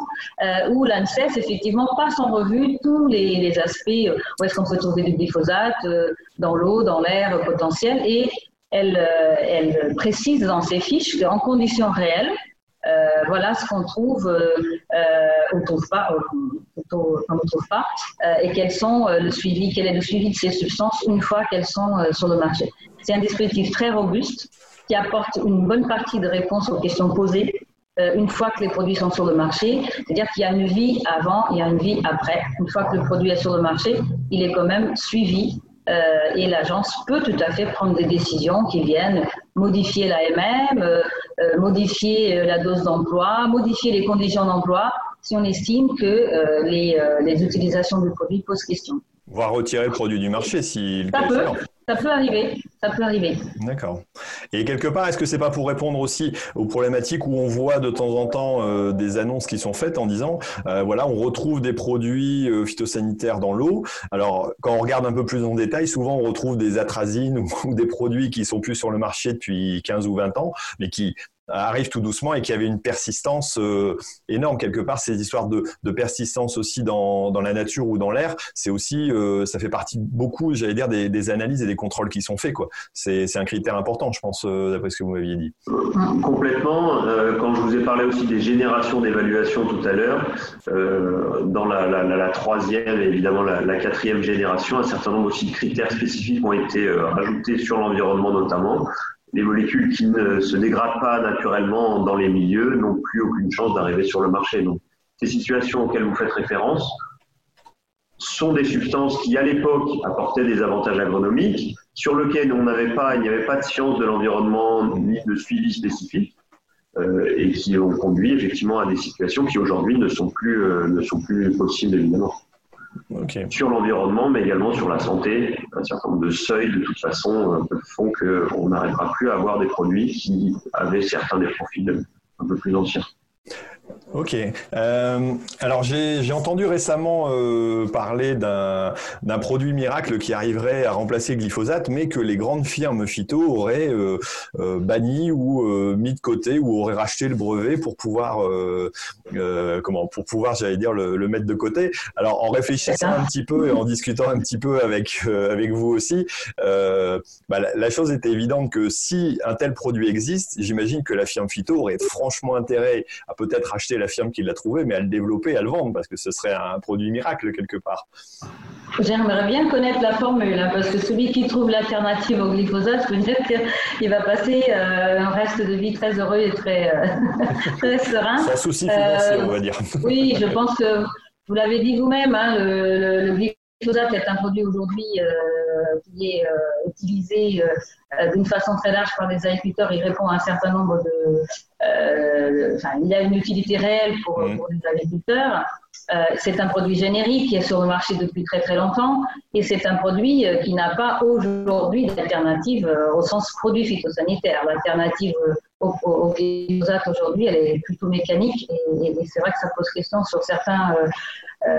euh, où l'ANSES effectivement passe en revue tous les, aspects, où est-ce qu'on peut trouver du glyphosate, dans l'eau, dans l'air potentiel, et elle, précise dans ses fiches qu'en conditions réelles, voilà ce qu'on trouve, euh, on trouve pas, trouve pas, et quels sont le suivi, quel est le suivi de ces substances une fois qu'elles sont sur le marché. C'est un dispositif très robuste qui apporte une bonne partie de réponses aux questions posées euh, une fois que les produits sont sur le marché. C'est-à-dire qu'il y a une vie avant, il y a une vie après. Une fois que le produit est sur le marché, il est quand même suivi et l'agence peut tout à fait prendre des décisions qui viennent modifier l'AMM, modifier la dose d'emploi, modifier les conditions d'emploi si on estime que les, les utilisations du produit posent question. Voire retirer le produit du marché s'il ça peut, ça peut arriver. Ça peut arriver. D'accord. Et quelque part, est-ce que c'est pas pour répondre aussi aux problématiques où on voit de temps en temps euh, des annonces qui sont faites en disant, euh, voilà, on retrouve des produits euh, phytosanitaires dans l'eau. Alors, quand on regarde un peu plus en détail, souvent on retrouve des atrazines ou, des produits qui sont plus sur le marché depuis 15 ou 20 ans, mais qui arrive tout doucement et qu'il y avait une persistance euh, énorme quelque part. Ces histoires de, persistance aussi dans, la nature ou dans l'air, c'est aussi, euh, ça fait partie beaucoup, j'allais dire, des, analyses et des contrôles qui sont faits. Quoi. C'est, un critère important, je pense, euh, d'après ce que vous m'aviez dit. Complètement. quand je vous ai parlé aussi des générations d'évaluation tout à l'heure, dans la, la, troisième et évidemment la, quatrième génération, un certain nombre aussi de critères spécifiques ont été ajoutés sur l'environnement notamment les molécules qui ne se dégradent pas naturellement dans les milieux n'ont plus aucune chance d'arriver sur le marché. Donc, ces situations auxquelles vous faites référence sont des substances qui, à l'époque, apportaient des avantages agronomiques, sur lesquels on n'avait pas, il n'y avait pas de science de l'environnement ni de suivi spécifique, euh, et qui ont conduit effectivement à des situations qui aujourd'hui ne sont plus euh, ne sont plus possibles évidemment sur l'environnement, mais également sur la santé. Un certain nombre de seuils, de toute façon, euh, font qu'on n'arrivera plus à avoir des produits qui avaient certains des profils un peu plus anciens. Ok. Euh, alors j'ai entendu récemment euh, parler d'un produit miracle qui arriverait à remplacer le glyphosate, mais que les grandes firmes phyto auraient euh, banni ou mis de côté ou auraient racheté le brevet pour pouvoir comment pour pouvoir j'allais dire le, mettre de côté. Alors en réfléchissant un petit peu et en discutant un petit peu avec avec vous aussi, bah, la, la, chose était évidente que si un tel produit existe, j'imagine que la firme phyto aurait franchement intérêt à peut-être acheter la firme qui l'a trouvé, mais à le développer, à le vendre, parce que ce serait un produit miracle quelque part. J'aimerais bien connaître la formule, hein, parce que celui qui trouve l'alternative au glyphosate, dire qu'il va passer euh, un reste de vie très heureux et très, euh, très serein. Sans souci financier, on va dire. Oui, je pense que vous l'avez dit vous-même, hein, le, le, glyphosate est un produit aujourd'hui euh, qui est euh, utilisé euh, d'une façon très large par les agriculteurs. Il répond à un certain nombre de. enfin, il a une utilité réelle pour, mm. pour les agriculteurs. c'est un produit générique qui est sur le marché depuis très très longtemps et c'est un produit qui n'a pas aujourd'hui d'alternative au sens produit phytosanitaire. L'alternative au, au, glyphosate aujourd'hui, elle est plutôt mécanique et, et c'est vrai que ça pose question sur certains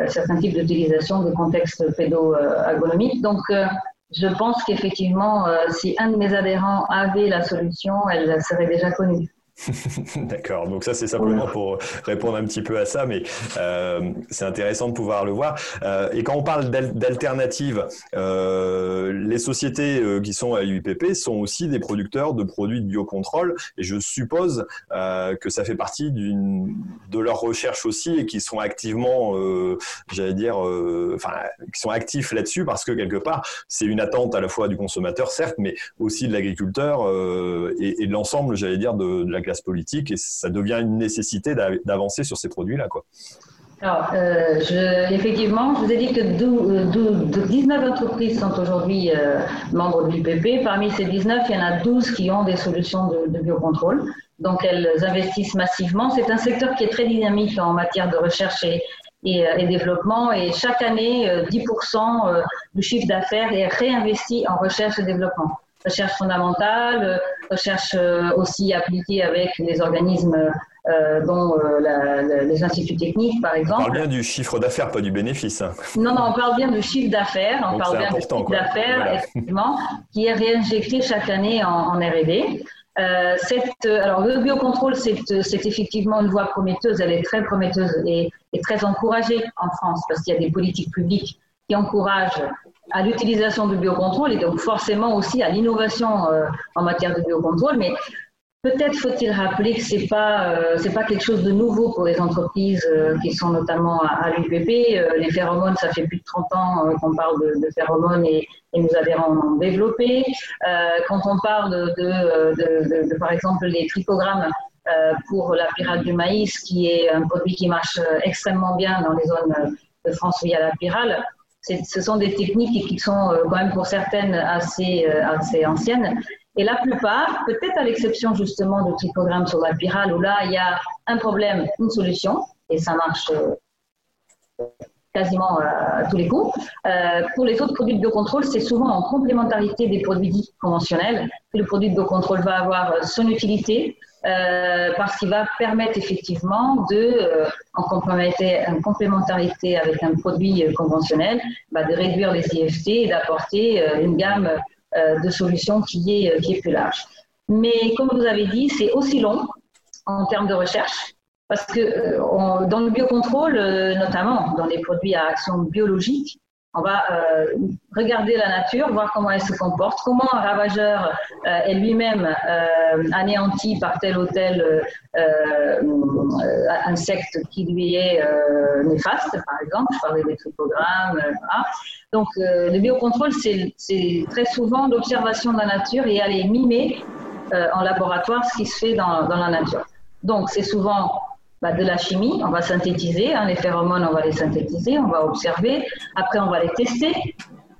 certains types d'utilisation de contextes pédo-agronomiques. Donc, euh, je pense qu'effectivement, euh, si un de mes adhérents avait la solution, elle serait déjà connue. D'accord, donc ça c'est simplement pour répondre un petit peu à ça, mais euh, c'est intéressant de pouvoir le voir. Euh, et quand on parle d'alternatives, euh, les sociétés euh, qui sont à l'UIPP sont aussi des producteurs de produits de biocontrôle, et je suppose euh, que ça fait partie de leur recherche aussi et qui sont activement, euh, j'allais dire, enfin, qui sont actifs là-dessus parce que quelque part c'est une attente à la fois du consommateur certes, mais aussi de l'agriculteur et, et, de l'ensemble, j'allais dire, de, de la politique et ça devient une nécessité d'avancer sur ces produits-là. Euh, effectivement, je vous ai dit que 19 euh, entreprises sont aujourd'hui euh, membres de l'UPP. Parmi ces 19, il y en a 12 qui ont des solutions de, biocontrôle. Donc, elles investissent massivement. C'est un secteur qui est très dynamique en matière de recherche et développement. Et chaque année, 10% du chiffre d'affaires est réinvesti en recherche et développement recherche fondamentale, recherche euh, aussi appliquée avec les organismes euh, dont euh, les instituts techniques, par exemple. On parle bien du chiffre d'affaires, pas du bénéfice. Non, non, on parle bien du chiffre d'affaires. On parle bien du chiffre d'affaires, effectivement, qui est réinjecté chaque année en, R&D. Euh, alors le biocontrôle, c'est effectivement une voie prometteuse, elle est très prometteuse et, et très encouragée en France parce qu'il y a des politiques publiques qui encouragent à l'utilisation du biocontrôle et donc forcément aussi à l'innovation euh, en matière de biocontrôle. Mais peut-être faut-il rappeler que c'est pas euh, pas quelque chose de nouveau pour les entreprises euh, qui sont notamment à, l'UPP. les phéromones, ça fait plus de 30 ans qu'on parle de, phéromones et, et, nous avons développé. quand on parle de, de, par exemple les tricogrammes pour la pirale du maïs, qui est un produit qui marche extrêmement bien dans les zones de France où il y a la pyrale, ce sont des techniques qui sont quand même pour certaines assez, assez anciennes. Et la plupart, peut-être à l'exception justement de tripogramme sur la spirale, où là, il y a un problème, une solution, et ça marche quasiment à tous les coups. Euh, pour les autres produits de biocontrôle, c'est souvent en complémentarité des produits dits conventionnels. Le produit de biocontrôle va avoir son utilité euh, parce qu'il va permettre effectivement de, euh, en, complémentarité, en, complémentarité, avec un produit conventionnel, bah, de réduire les IFT et d'apporter une gamme de solutions qui est, qui est plus large. Mais comme vous avez dit, c'est aussi long en termes de recherche. Parce que euh, dans le biocontrôle, euh, notamment dans les produits à action biologique, on va euh, regarder la nature, voir comment elle se comporte, comment un ravageur est lui-même anéanti par tel ou tel insecte qui lui est néfaste, par exemple. Je parlais des tripogrammes. Donc, le biocontrôle, c'est très souvent l'observation de la nature et aller mimer en laboratoire ce qui se fait dans, dans la nature. Donc, c'est souvent bah, de la chimie, on va synthétiser, hein, les phéromones, on va les synthétiser, on va observer, après on va les tester.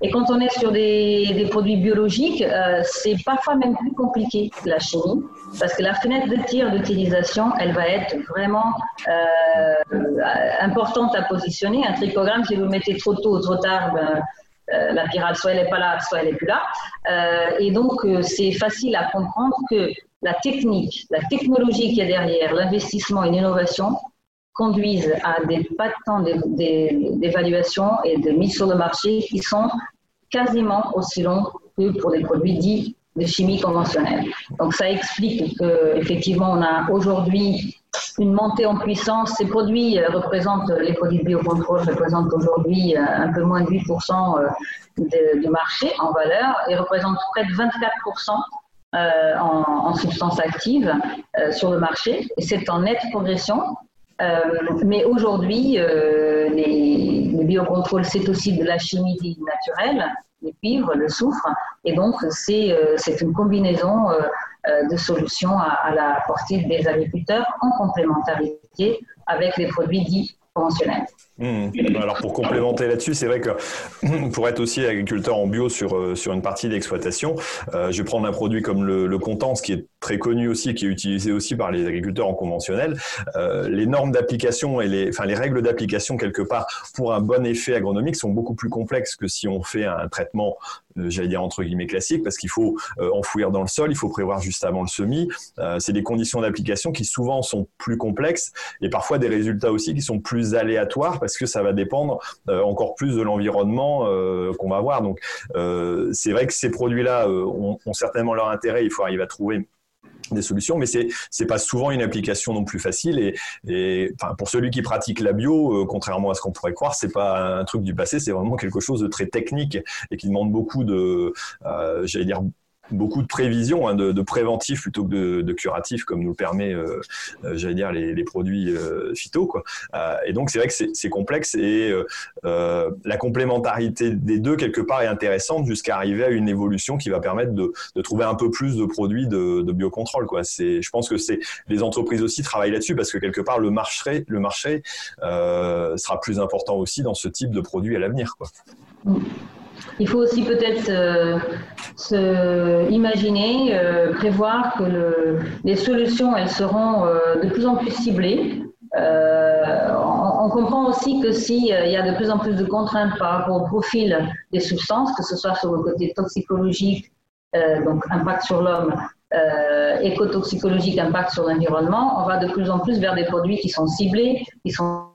Et quand on est sur des, produits biologiques, euh, c'est parfois même plus compliqué que la chimie, parce que la fenêtre de tir d'utilisation, elle va être vraiment euh, importante à positionner. Un trichogramme, si vous le mettez trop tôt ou trop tard, ben, euh, la pyrale, soit elle n'est pas là, soit elle n'est plus là. et donc, c'est facile à comprendre que la technique, la technologie qui est derrière, l'investissement et l'innovation conduisent à des temps d'évaluation et de mise sur le marché qui sont quasiment aussi longs que pour des produits dits de chimie conventionnelle. Donc ça explique qu'effectivement on a aujourd'hui une montée en puissance. Ces produits euh, représentent, les produits de biocontrôle représentent aujourd'hui euh, un peu moins de 8% euh, du marché en valeur et représentent près de 24% euh, en, substances actives euh, sur le marché c'est en nette progression. Euh, mais aujourd'hui, les, les, biocontrôles, c'est aussi de la chimie naturelle, les cuivres, le soufre, et donc c'est une combinaison de solutions à, la portée des agriculteurs en complémentarité avec les produits dits conventionnels. Hmm. Alors pour complémenter là-dessus, c'est vrai que pour être aussi agriculteur en bio sur, euh, sur une partie d'exploitation, euh, je vais prendre un produit comme le, le ce qui est très connu aussi, qui est utilisé aussi par les agriculteurs en conventionnel. Euh, les normes d'application et les, enfin, les règles d'application quelque part pour un bon effet agronomique sont beaucoup plus complexes que si on fait un traitement j'allais dire entre guillemets classique, parce qu'il faut enfouir dans le sol, il faut prévoir juste avant le semis. C'est des conditions d'application qui souvent sont plus complexes et parfois des résultats aussi qui sont plus aléatoires que ça va dépendre encore plus de l'environnement qu'on va avoir. Donc c'est vrai que ces produits-là ont, certainement leur intérêt. Il faut arriver à trouver des solutions, mais c'est c'est pas souvent une application non plus facile. Et, pour celui qui pratique la bio, euh, contrairement à ce qu'on pourrait croire, c'est pas un truc du passé, c'est vraiment quelque chose de très technique et qui demande beaucoup de, euh, j'allais dire beaucoup de prévisions, hein, de, de, préventif plutôt que de, de, curatif, comme nous le permet, euh, euh j'allais dire, les, produits euh, phyto. Et donc, c'est vrai que c'est complexe et la complémentarité des deux, quelque part, est intéressante jusqu'à arriver à une évolution qui va permettre de, trouver un peu plus de produits de, biocontrôle. Je pense que les entreprises aussi travaillent là-dessus parce que quelque part, le marché, sera plus important aussi dans ce type de produits à l'avenir. Il faut aussi peut-être euh, se imaginer, euh, prévoir que le, les solutions, elles seront euh, de plus en plus ciblées. On, comprend aussi que s'il y a de plus en plus de contraintes par rapport au profil des substances, que ce soit sur le côté toxicologique, donc impact sur l'homme, écotoxicologique, impact sur l'environnement, on va de plus en plus vers des produits qui sont ciblés, qui sont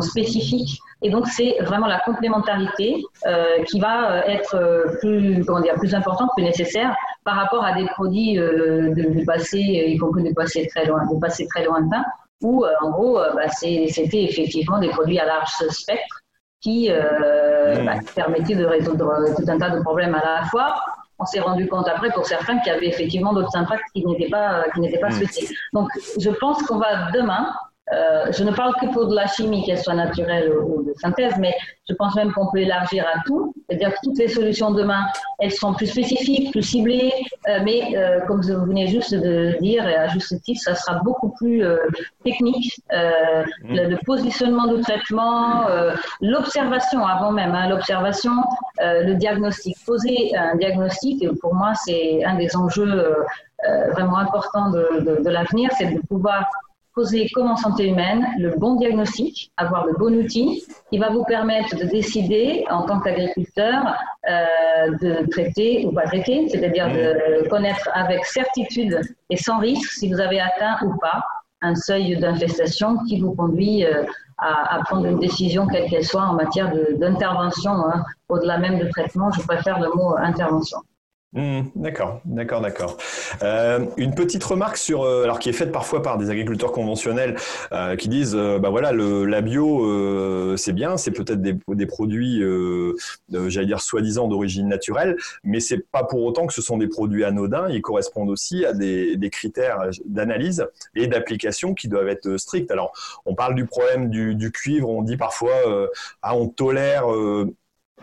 spécifiques et donc, c'est vraiment la complémentarité euh, qui va euh, être euh, plus, comment dire, plus importante, plus nécessaire par rapport à des produits euh, du passé, y compris du passé très loin, du passé très lointain, où, en gros, bah, c'était effectivement des produits à large spectre qui, mmh. bah, permettaient de résoudre tout un tas de problèmes à la fois. On s'est rendu compte après pour certains qu'il y avait effectivement d'autres impacts qui n'étaient pas, qui n'étaient pas mmh. souhaités. Donc, je pense qu'on va demain euh, je ne parle que pour de la chimie, qu'elle soit naturelle ou de synthèse, mais je pense même qu'on peut élargir à tout. C'est-à-dire que toutes les solutions demain, elles seront plus spécifiques, plus ciblées, euh, mais euh, comme vous venez juste de dire, et à juste titre, ça sera beaucoup plus technique. Mmh. Le, positionnement du traitement, l'observation avant même, hein, l'observation, le diagnostic. Poser un diagnostic, pour moi, c'est un des enjeux vraiment importants de, de l'avenir, c'est de pouvoir poser comme en santé humaine le bon diagnostic, avoir le bon outil qui va vous permettre de décider en tant qu'agriculteur euh, de traiter ou pas traiter, c'est-à-dire de connaître avec certitude et sans risque si vous avez atteint ou pas un seuil d'infestation qui vous conduit euh, à, à, prendre une décision quelle qu'elle soit en matière d'intervention, hein. au-delà même de traitement, je préfère le mot intervention. Mmh, d'accord, d'accord, d'accord. Euh, une petite remarque sur, euh, alors qui est faite parfois par des agriculteurs conventionnels euh, qui disent, euh, bah voilà, le, la bio, euh, c'est bien, c'est peut-être des, des, produits, j'allais dire soi-disant d'origine naturelle, mais c'est pas pour autant que ce sont des produits anodins. Ils correspondent aussi à des, des critères d'analyse et d'application qui doivent être stricts. Alors, on parle du problème du, du cuivre, on dit parfois, ah, on tolère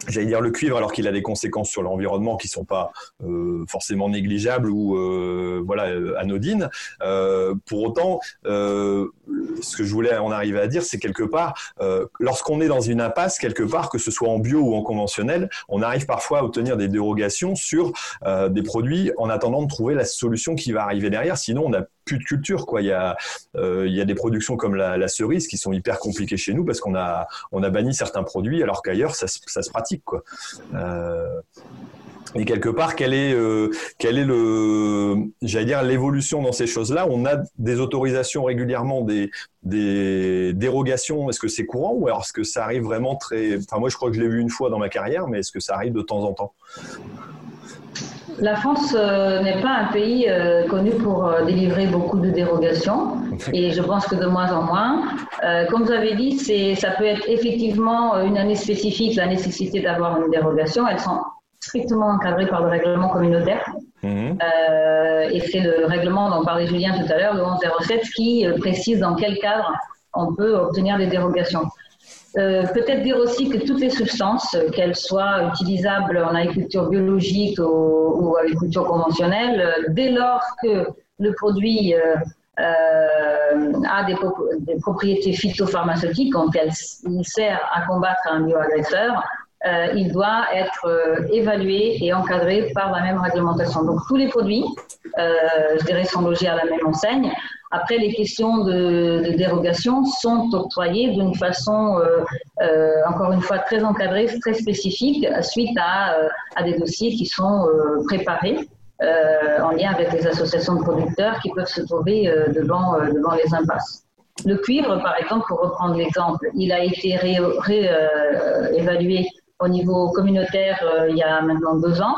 j'allais dire le cuivre alors qu'il a des conséquences sur l'environnement qui sont pas euh, forcément négligeables ou euh, voilà euh, anodines. Euh, pour autant, euh, ce que je voulais en arriver à dire, c'est quelque part, lorsqu'on est dans une impasse quelque part, que ce soit en bio ou en conventionnel, on arrive parfois à obtenir des dérogations sur des produits en attendant de trouver la solution qui va arriver derrière. Sinon, on a de culture. Quoi. Il, y a, euh, il y a des productions comme la, cerise qui sont hyper compliquées chez nous parce qu'on a, on a banni certains produits alors qu'ailleurs, ça, ça, se pratique. Quoi. Euh, et quelque part, quel est, euh, quel est le, j'allais dire, l'évolution dans ces choses-là? On a des autorisations régulièrement, des, des dérogations. Est-ce que c'est courant ou est-ce que ça arrive vraiment très Enfin, moi, je crois que je l'ai vu une fois dans ma carrière, mais est-ce que ça arrive de temps en temps? La France euh, n'est pas un pays euh, connu pour euh, délivrer beaucoup de dérogations et je pense que de moins en moins. comme vous avez dit, ça peut être effectivement une année spécifique, la nécessité d'avoir une dérogation. Elles sont strictement encadrées par le règlement communautaire. Mhm. et c'est le règlement dont parlait Julien tout à l'heure, le 1107, qui précise dans quel cadre on peut obtenir des dérogations. Euh, peut-être dire aussi que toutes les substances, qu'elles soient utilisables en agriculture biologique ou, agriculture conventionnelle, euh, dès lors que le produit euh, a des, propriétés phytopharmaceutiques, quand il sert à combattre un bioagresseur, il doit être évalué et encadré par la même réglementation. Donc tous les produits, je dirais, sont logés à la même enseigne. Après, les questions de, dérogation sont octroyées d'une façon, euh, euh, encore une fois, très encadrée, très spécifique, suite à, euh, des dossiers qui sont préparés en lien avec les associations de producteurs qui peuvent se trouver devant, devant les impasses. Le cuivre, par exemple, pour reprendre l'exemple, il a été réévalué au niveau communautaire il y a maintenant deux ans.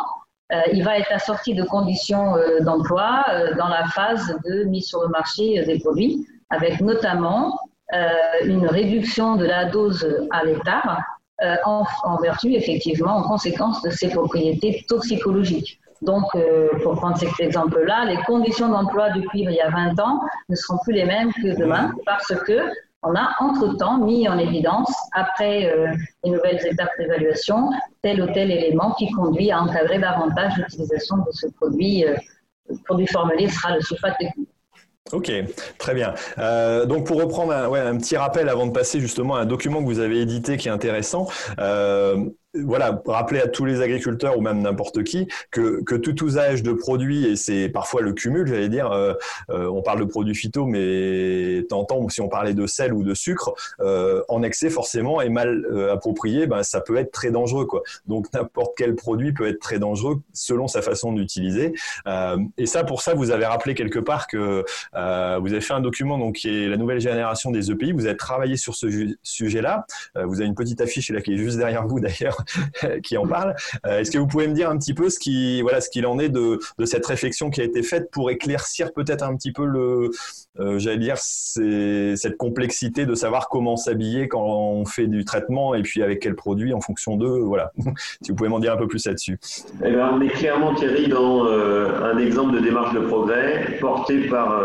Euh, il va être assorti de conditions euh, d'emploi euh, dans la phase de mise sur le marché des produits, avec notamment une réduction de la dose à l'hectare en, vertu, effectivement, en conséquence de ses propriétés toxicologiques. Donc, pour prendre cet exemple-là, les conditions d'emploi du cuivre il y a 20 ans ne seront plus les mêmes que demain parce que on a entre-temps mis en évidence, après les nouvelles étapes d'évaluation, tel ou tel élément qui conduit à encadrer davantage l'utilisation de ce produit. Euh, le produit formulé sera le sulfate de. Ok, très bien. Euh, donc pour reprendre un, petit rappel avant de passer justement à un document que vous avez édité qui est intéressant, euh, voilà, rappeler à tous les agriculteurs ou même n'importe qui que, que, tout usage de produits, et c'est parfois le cumul, j'allais dire, euh, euh, on parle de produits phyto, mais t'entends, si on parlait de sel ou de sucre, euh, en excès forcément et mal euh, approprié, ben, ça peut être très dangereux. Quoi. Donc n'importe quel produit peut être très dangereux selon sa façon d'utiliser. Et ça, pour ça, vous avez rappelé quelque part que vous avez fait un document donc, qui est la nouvelle génération des EPI, vous avez travaillé sur ce sujet-là, vous avez une petite affiche là, qui est juste derrière vous d'ailleurs, qui en parle. Euh, est-ce que vous pouvez me dire un petit peu ce qui, voilà, ce qu'il en est de, cette réflexion qui a été faite pour éclaircir peut-être un petit peu le, euh, dire, cette complexité de savoir comment s'habiller quand on fait du traitement et puis avec quel produit en fonction de, voilà. si vous pouvez m'en dire un peu plus là-dessus. Eh ben, on est clairement Thierry dans euh, un exemple de démarche de progrès porté par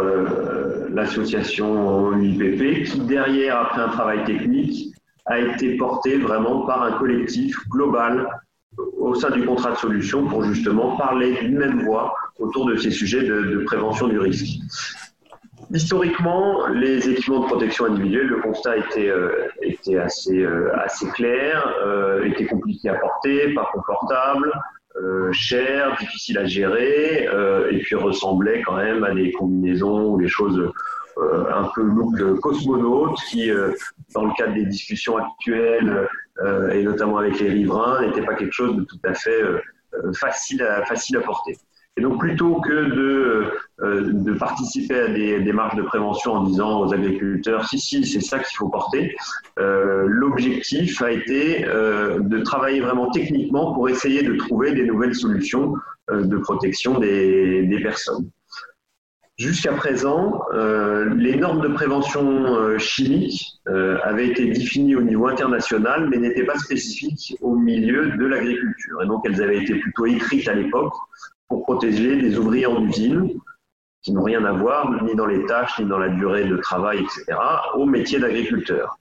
l'association UIPP, qui derrière, après un travail technique, a été portée vraiment par un collectif global au sein du contrat de solution pour justement parler d'une même voix autour de ces sujets de, prévention du risque. Historiquement, les équipements de protection individuelle, le constat était, euh, était assez, euh, assez clair, euh, était compliqué à porter, pas confortable, euh, cher, difficile à gérer, et puis ressemblait quand même à des combinaisons ou des choses un peu look cosmonaute qui, dans le cadre des discussions actuelles, et notamment avec les riverains, n'était pas quelque chose de tout à fait facile, à, facile à porter. Et donc, plutôt que de, euh, de participer à des démarches de prévention en disant aux agriculteurs, si, si, c'est ça qu'il faut porter, euh, l'objectif a été euh, de travailler vraiment techniquement pour essayer de trouver des nouvelles solutions euh, de protection des, des personnes. Jusqu'à présent, euh, les normes de prévention euh, chimique euh, avaient été définies au niveau international, mais n'étaient pas spécifiques au milieu de l'agriculture. Et donc, elles avaient été plutôt écrites à l'époque pour protéger les ouvriers en usine, qui n'ont rien à voir ni dans les tâches, ni dans la durée de travail, etc., au métier d'agriculteur.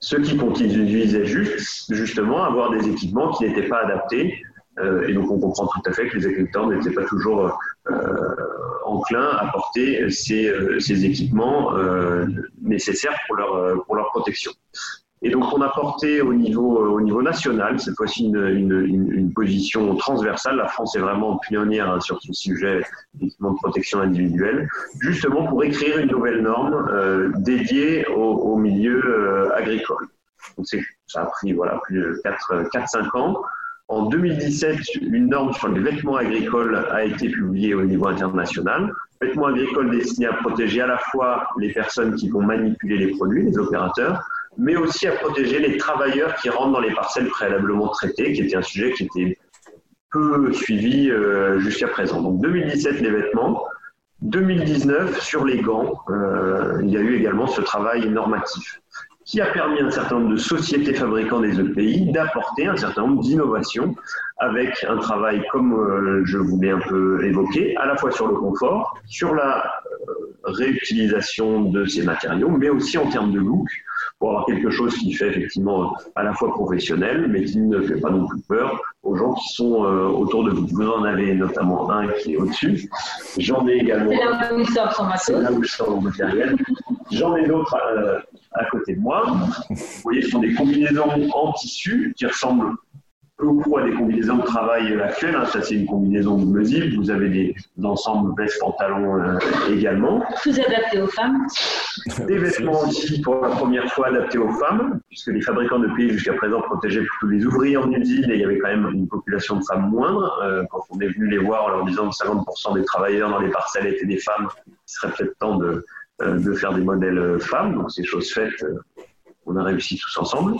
Ce qui conduisait juste, justement à avoir des équipements qui n'étaient pas adaptés. Euh, et donc on comprend tout à fait que les agriculteurs n'étaient pas toujours euh, enclins à porter ces, euh, équipements euh, nécessaires pour leur, pour leur protection. Et donc, on a porté au niveau, euh, au niveau national, cette fois-ci, une, position transversale. La France est vraiment pionnière hein, sur ce sujet de protection individuelle, justement pour écrire une nouvelle norme euh, dédiée au, milieu euh, agricole. Ça a pris voilà, plus de 4-5 ans. En 2017, une norme sur les vêtements agricoles a été publiée au niveau international. Vêtements agricoles destinés à protéger à la fois les personnes qui vont manipuler les produits, les opérateurs, mais aussi à protéger les travailleurs qui rentrent dans les parcelles préalablement traitées, qui était un sujet qui était peu suivi euh, jusqu'à présent. Donc 2017 les vêtements, 2019 sur les gants, euh, il y a eu également ce travail normatif qui a permis à un certain nombre de sociétés fabricants des EPI d'apporter un certain nombre d'innovations avec un travail, comme euh, je voulais un peu évoquer, à la fois sur le confort, sur la réutilisation de ces matériaux, mais aussi en termes de look, pour avoir quelque chose qui fait effectivement à la fois professionnel, mais qui ne fait pas non plus peur aux gens qui sont euh, autour de vous. Vous en avez notamment un qui est au-dessus. J'en ai également. C'est là où je sors mon matériel. J'en ai d'autres euh, à côté de moi. Vous voyez, ce sont des combinaisons en tissu qui ressemblent peu à des combinaisons de travail actuelles. Hein. Ça, c'est une combinaison double zip. Vous avez des, ensembles vestes, pantalons euh, également. Tout adapté aux femmes. Des vêtements aussi, pour la première fois, adaptés aux femmes, puisque les fabricants de pays jusqu'à présent protégeaient plutôt les ouvriers en usine et il y avait quand même une population de femmes moindre. Euh, quand on est venu les voir en leur disant que 50% des travailleurs dans les parcelles étaient des femmes, il serait peut-être temps de, euh, de faire des modèles femmes. Donc, c'est chose faite on a réussi tous ensemble.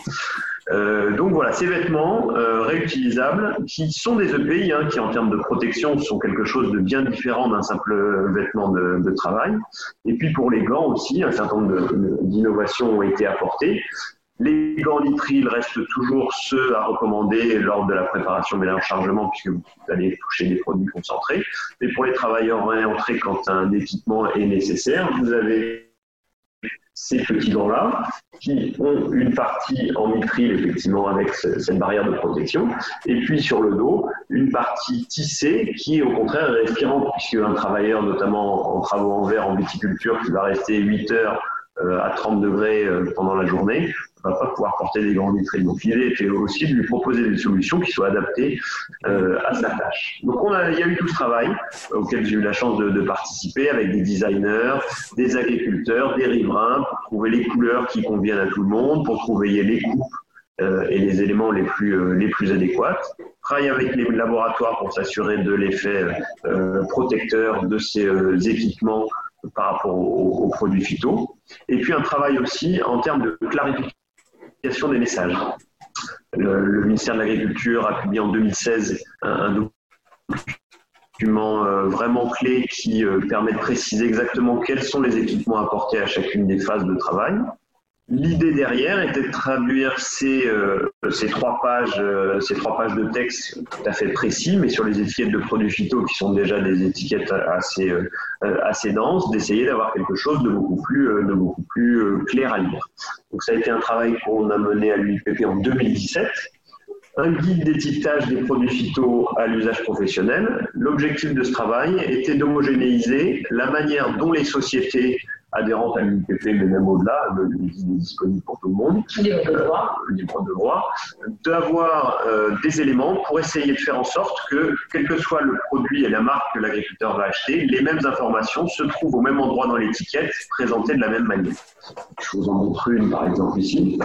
Euh, donc voilà, ces vêtements euh, réutilisables qui sont des EPI, hein, qui en termes de protection sont quelque chose de bien différent d'un simple vêtement de, de, travail. Et puis pour les gants aussi, un certain nombre d'innovations ont été apportées. Les gants nitriles restent toujours ceux à recommander lors de la préparation mélange-chargement puisque vous allez toucher des produits concentrés. Mais pour les travailleurs réentrés, quand un équipement est nécessaire, vous avez ces petits gants-là, qui ont une partie en mithril, effectivement, avec cette barrière de protection, et puis sur le dos, une partie tissée qui, au contraire, est respirante, puisque un travailleur, notamment en travaux en verre, en viticulture, qui va rester 8 heures euh, à 30 degrés euh, pendant la journée, va pas pouvoir porter des grands nitriles. Donc l'idée était aussi de lui proposer des solutions qui soient adaptées euh, à sa tâche. Donc on a, il y a eu tout ce travail auquel j'ai eu la chance de, participer avec des designers, des agriculteurs, des riverains pour trouver les couleurs qui conviennent à tout le monde, pour trouver les coupes euh, et les éléments les plus, euh, les plus adéquats. Travailler avec les laboratoires pour s'assurer de l'effet euh, protecteur de ces équipements par rapport aux, aux, produits phyto. Et puis un travail aussi en termes de clarification des messages. Le, ministère de l'Agriculture a publié en 2016 un, un document euh, vraiment clé qui euh, permet de préciser exactement quels sont les équipements apportés à chacune des phases de travail. L'idée derrière était de traduire ces, euh, ces, trois pages, euh, ces trois pages de texte tout à fait précis, mais sur les étiquettes de produits phyto qui sont déjà des étiquettes assez, euh, assez denses, d'essayer d'avoir quelque chose de beaucoup plus, de beaucoup plus clair à lire. Donc ça a été un travail qu'on a mené à l'UIPP en 2017 un guide d'étiquetage des produits phyto à l'usage professionnel. L'objectif de ce travail était d'homogénéiser la manière dont les sociétés adhérente à l'UPP, mais même au-delà, le guide est disponible pour tout le monde. Libre de droit. Libre de droit. D'avoir euh, des éléments pour essayer de faire en sorte que, quel que soit le produit et la marque que l'agriculteur va acheter, les mêmes informations se trouvent au même endroit dans l'étiquette, présentées de la même manière. Je vous en montre une, par exemple, ici.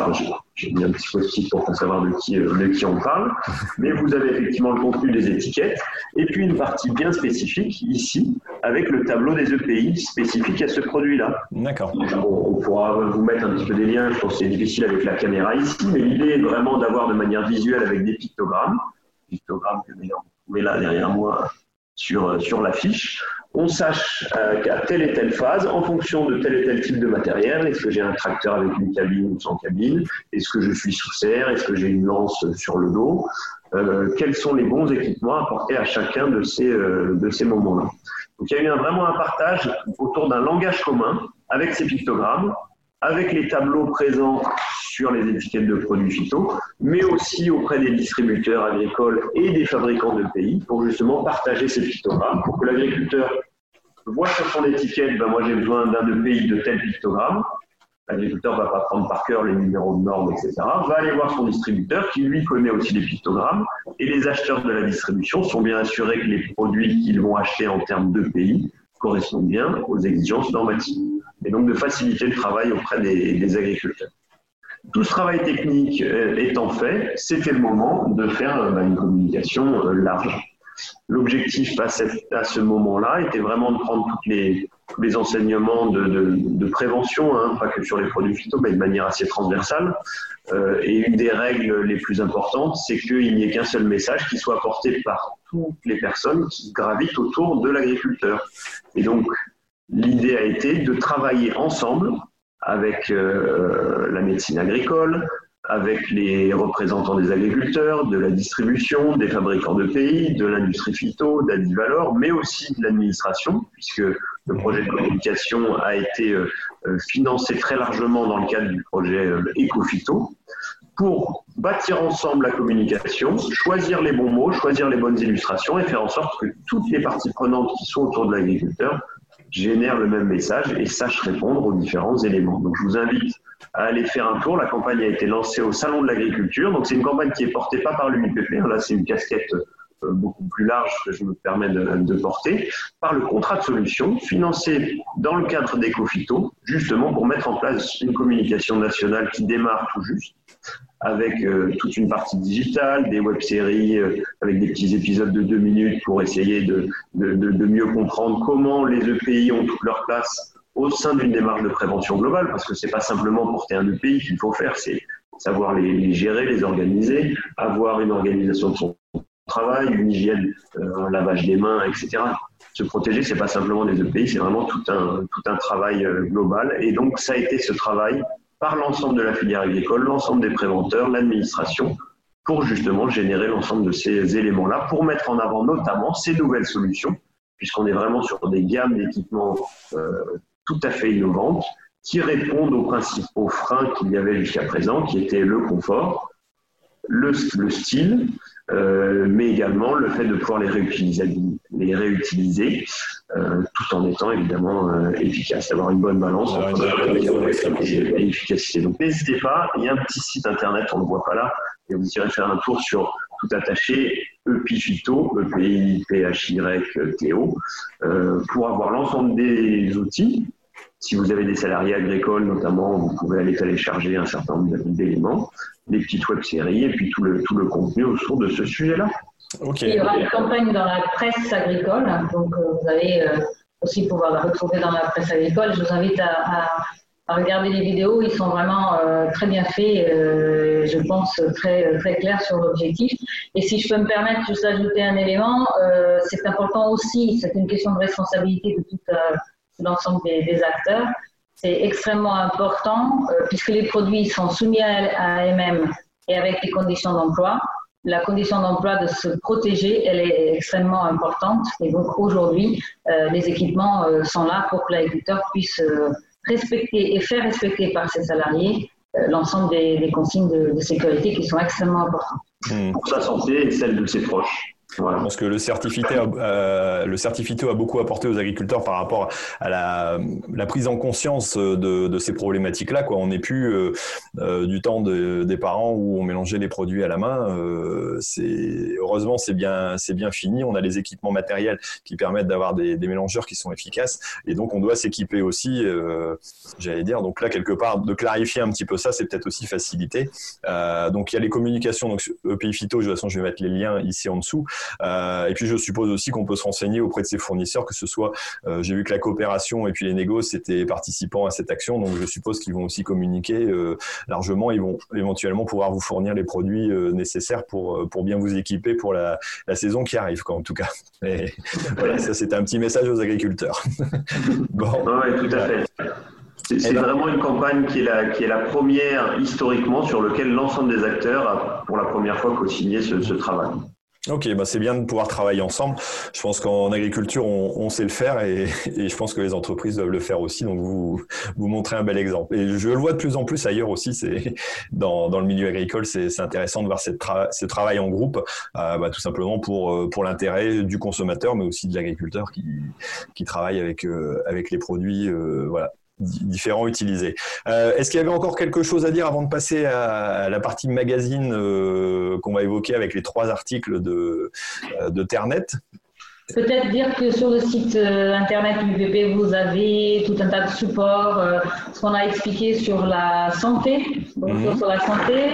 J'ai mis un petit post-it pour savoir de qui, euh, de qui on parle. Mais vous avez effectivement le contenu des étiquettes et puis une partie bien spécifique ici avec le tableau des EPI spécifique à ce produit-là. D'accord. On, pourra vous mettre un petit peu des liens, je pense que c'est difficile avec la caméra ici, mais l'idée est vraiment d'avoir de manière visuelle avec des pictogrammes, pictogrammes que vous trouvez là derrière moi sur, sur l'affiche, on sache euh, qu'à telle et telle phase, en fonction de tel et tel type de matériel, est-ce que j'ai un tracteur avec une cabine ou sans cabine, est-ce que je suis sous serre, est-ce que j'ai une lance sur le dos, euh, quels sont les bons équipements apportés à chacun de ces, euh, de ces moments-là. Donc il y a eu vraiment un partage autour d'un langage commun avec ces pictogrammes, avec les tableaux présents sur les étiquettes de produits phyto, mais aussi auprès des distributeurs agricoles et des fabricants de pays pour justement partager ces pictogrammes, pour que l'agriculteur voit sur son étiquette, ben moi j'ai besoin d'un de pays de tel pictogramme, l'agriculteur ne va pas prendre par cœur les numéros de normes, etc., va aller voir son distributeur qui lui connaît aussi les pictogrammes et les acheteurs de la distribution sont bien assurés que les produits qu'ils vont acheter en termes de pays correspondent bien aux exigences normatives et donc de faciliter le travail auprès des, agriculteurs. Tout ce travail technique euh, étant fait, c'était le moment de faire euh, bah, une communication euh, large. L'objectif à, ce moment-là était vraiment de prendre toutes les, tous les enseignements de, prévention, hein, pas que sur les produits phyto, mais de manière assez transversale. Et une des règles les plus importantes, c'est qu'il n'y ait qu'un seul message qui soit apporté par toutes les personnes qui gravitent autour de l'agriculteur. Et donc, l'idée a été de travailler ensemble avec euh, la médecine agricole, avec les représentants des agriculteurs, de la distribution, des fabricants de pays, de l'industrie phyto, d'Adivalor, mais aussi de l'administration, puisque le projet de communication a été euh, euh, financé très largement dans le cadre du projet euh, EcoPhyto, pour bâtir ensemble la communication, choisir les bons mots, choisir les bonnes illustrations et faire en sorte que toutes les parties prenantes qui sont autour de l'agriculteur génèrent le même message et sachent répondre aux différents éléments. Donc je vous invite à aller faire un tour. La campagne a été lancée au Salon de l'Agriculture. Donc c'est une campagne qui est portée pas par l'UIPP. Là, c'est une casquette beaucoup plus large que je me permets de, porter, par le contrat de solution financé dans le cadre d'Ecofito, justement pour mettre en place une communication nationale qui démarre tout juste, avec euh, toute une partie digitale, des web-séries euh, avec des petits épisodes de deux minutes pour essayer de, mieux comprendre comment les EPI ont toute leur place au sein d'une démarche de prévention globale, parce que c'est pas simplement porter un EPI qu'il faut faire, c'est savoir les, gérer, les organiser, avoir une organisation de son travail, une hygiène, euh, un lavage des mains, etc. Se protéger, c'est pas simplement des EPI, c'est vraiment tout un, tout un travail euh, global. Et donc, ça a été ce travail par l'ensemble de la filière agricole, l'ensemble des préventeurs, l'administration, pour justement générer l'ensemble de ces éléments-là, pour mettre en avant notamment ces nouvelles solutions, puisqu'on est vraiment sur des gammes d'équipements euh, tout à fait innovantes qui répondent aux principaux freins qu'il y avait jusqu'à présent, qui étaient le confort, le, le style, euh, mais également le fait de pouvoir les réutiliser, les réutiliser euh, tout en étant évidemment euh, efficace, avoir une bonne balance entre et, efficacité. Donc n'hésitez pas, il y a un petit site internet, on ne le voit pas là, et vous irez faire un tour sur tout attaché EPIFITO, E-P-I-P-H-Y-T-O, pour avoir l'ensemble des outils. Si vous avez des salariés agricoles, notamment, vous pouvez aller télécharger un certain nombre d'éléments, des petites web-séries et puis tout le, tout le contenu autour de ce sujet-là. Il y aura une campagne dans la presse agricole, donc euh, vous allez euh, aussi pouvoir la retrouver dans la presse agricole. Je vous invite à, à, regarder les vidéos, ils sont vraiment euh, très bien faits, je pense très, très clairs sur l'objectif. Et si je peux me permettre juste d'ajouter un élément, c'est important aussi, c'est une question de responsabilité de toute l'ensemble des, acteurs, c'est extrêmement important puisque les produits sont soumis à AMM et avec les conditions d'emploi. La condition d'emploi de se protéger, elle est extrêmement importante. Et donc aujourd'hui, les équipements sont là pour que l'agriculteur puisse respecter et faire respecter par ses salariés l'ensemble des, consignes de, sécurité qui sont extrêmement importantes. Pour sa santé et celle de ses proches. Je pense que le certificat, euh, le certificat a beaucoup apporté aux agriculteurs par rapport à la, la prise en conscience de, de ces problématiques-là. On n'est plus euh, euh, du temps de, des parents où on mélangeait les produits à la main. Euh, heureusement c'est bien c'est bien fini. On a les équipements matériels qui permettent d'avoir des, des, mélangeurs qui sont efficaces et donc on doit s'équiper aussi. Euh, J'allais dire donc là quelque part de clarifier un petit peu ça, c'est peut-être aussi facilité. donc il y a les communications. Donc EPI Phyto, de toute façon je vais mettre les liens ici en dessous. Euh, et puis je suppose aussi qu'on peut se renseigner auprès de ses fournisseurs, que ce soit, euh, j'ai vu que la coopération et puis les négociations étaient participants à cette action, donc je suppose qu'ils vont aussi communiquer euh, largement. Ils vont éventuellement pouvoir vous fournir les produits nécessaires pour pour bien vous équiper pour la, la saison qui arrive, quoi, en tout cas. Et voilà, ça c'était un petit message aux agriculteurs. bon. Oui, tout à fait. C'est vraiment une campagne qui est, la, qui est la première historiquement sur laquelle l'ensemble des acteurs a pour la première fois co-signé ce, ce travail. Ok, bah c'est bien de pouvoir travailler ensemble. Je pense qu'en agriculture, on, on, sait le faire et, et, je pense que les entreprises doivent le faire aussi. Donc, vous, vous montrez un bel exemple. Et je le vois de plus en plus ailleurs aussi. C'est dans, dans le milieu agricole, c'est intéressant de voir cette ce travail en groupe, euh, bah, tout simplement pour euh, pour l'intérêt du consommateur, mais aussi de l'agriculteur qui qui travaille avec euh, avec les produits. Euh, voilà, différents utilisés. Euh, Est-ce qu'il y avait encore quelque chose à dire avant de passer à, la partie magazine euh, qu'on va évoquer avec les trois articles de, euh, de Ternet? Peut-être dire que sur le site internet du UVP, vous avez tout un tas de supports, ce qu'on a expliqué sur la santé, mhm. sur la santé,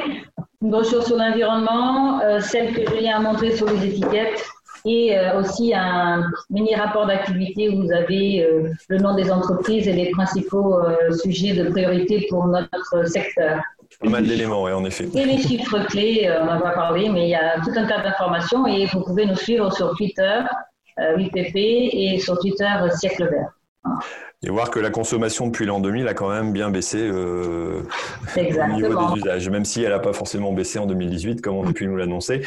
une brochure sur l'environnement, celle que Julien a montrée sur les étiquettes, et euh, aussi un mini rapport d'activité où vous avez euh, le nom des entreprises et les principaux euh, sujets de priorité pour notre secteur. Pas mal d'éléments, oui, en effet. Et les chiffres clés, on en va parler, mais il y a tout un tas d'informations et vous pouvez nous suivre sur Twitter, UPP, et sur Twitter, Siècle Vert. Et voir que la consommation depuis l'an 2000 a quand même bien baissé euh, au niveau des usages, même si elle n'a pas forcément baissé en 2018, comme on a pu nous l'annoncer.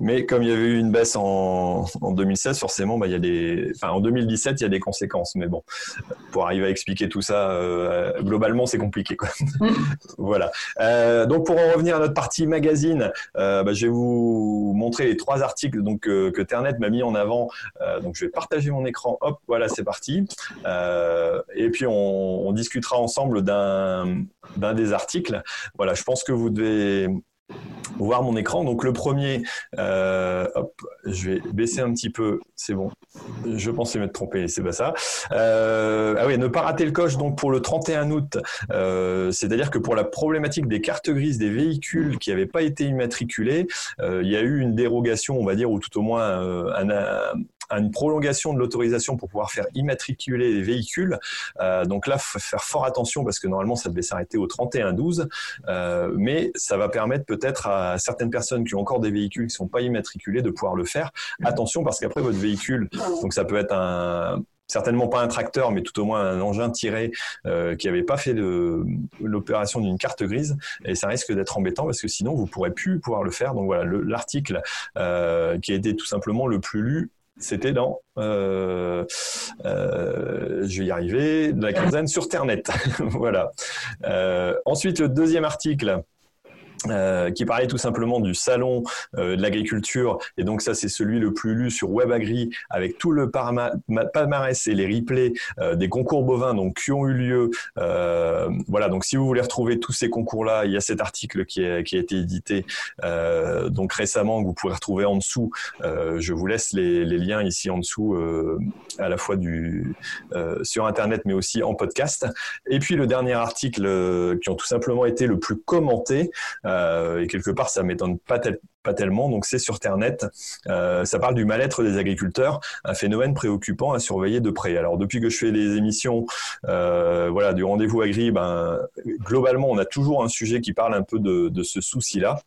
Mais comme il y avait eu une baisse en, en 2016, forcément, bah, il y a des, enfin, en 2017, il y a des conséquences. Mais bon, pour arriver à expliquer tout ça, euh, globalement, c'est compliqué. Quoi. Voilà. Euh, donc, pour en revenir à notre partie magazine, bah, je vais vous montrer les trois articles donc, que Ternet m'a mis en avant. Donc, je vais partager mon écran. Hop, voilà, c'est parti. Euh, et puis on, discutera ensemble d'un des articles. Voilà, je pense que vous devez voir mon écran. Donc le premier, euh, je vais baisser un petit peu, c'est bon. Je pensais m'être trompé, c'est pas ça. Euh, ah oui, ne pas rater le coche donc pour le 31 août. Euh, c'est-à-dire que pour la problématique des cartes grises des véhicules qui n'avaient pas été immatriculés, il y a eu une dérogation, on va dire, ou tout au moins un, à une prolongation de l'autorisation pour pouvoir faire immatriculer les véhicules. Euh, donc là, faut faire fort attention parce que normalement, ça devait s'arrêter au 31-12, euh, mais ça va permettre peut-être à certaines personnes qui ont encore des véhicules qui sont pas immatriculés de pouvoir le faire. Attention parce qu'après votre véhicule, donc ça peut être un certainement pas un tracteur, mais tout au moins un engin tiré euh, qui n'avait pas fait l'opération d'une carte grise, et ça risque d'être embêtant parce que sinon vous pourrez plus pouvoir le faire. Donc voilà, l'article euh, qui a été tout simplement le plus lu c'était dans, euh, euh, je vais y arriver, la quinzaine sur Ternet. voilà. Euh, ensuite, le deuxième article. Euh, qui parlait tout simplement du salon euh, de l'agriculture. Et donc ça c'est celui le plus lu sur WebAgri avec tout le palmarès et les replays euh, des concours bovins donc qui ont eu lieu. Voilà donc si vous voulez retrouver tous ces concours là il y a cet article qui, qui a été édité donc récemment que vous pourrez retrouver en dessous. Je vous laisse les, les, liens ici en dessous à la fois du sur internet mais aussi en podcast. Et puis le dernier article qui ont tout simplement été le plus commenté euh, et quelque part, ça m'étonne pas, tellement. Donc, c'est sur Ternet. Euh, ça parle du mal-être des agriculteurs, un phénomène préoccupant à surveiller de près. Alors, depuis que je fais les émissions, euh, voilà, du rendez-vous agri, ben, globalement, on a toujours un sujet qui parle un peu de ce souci-là.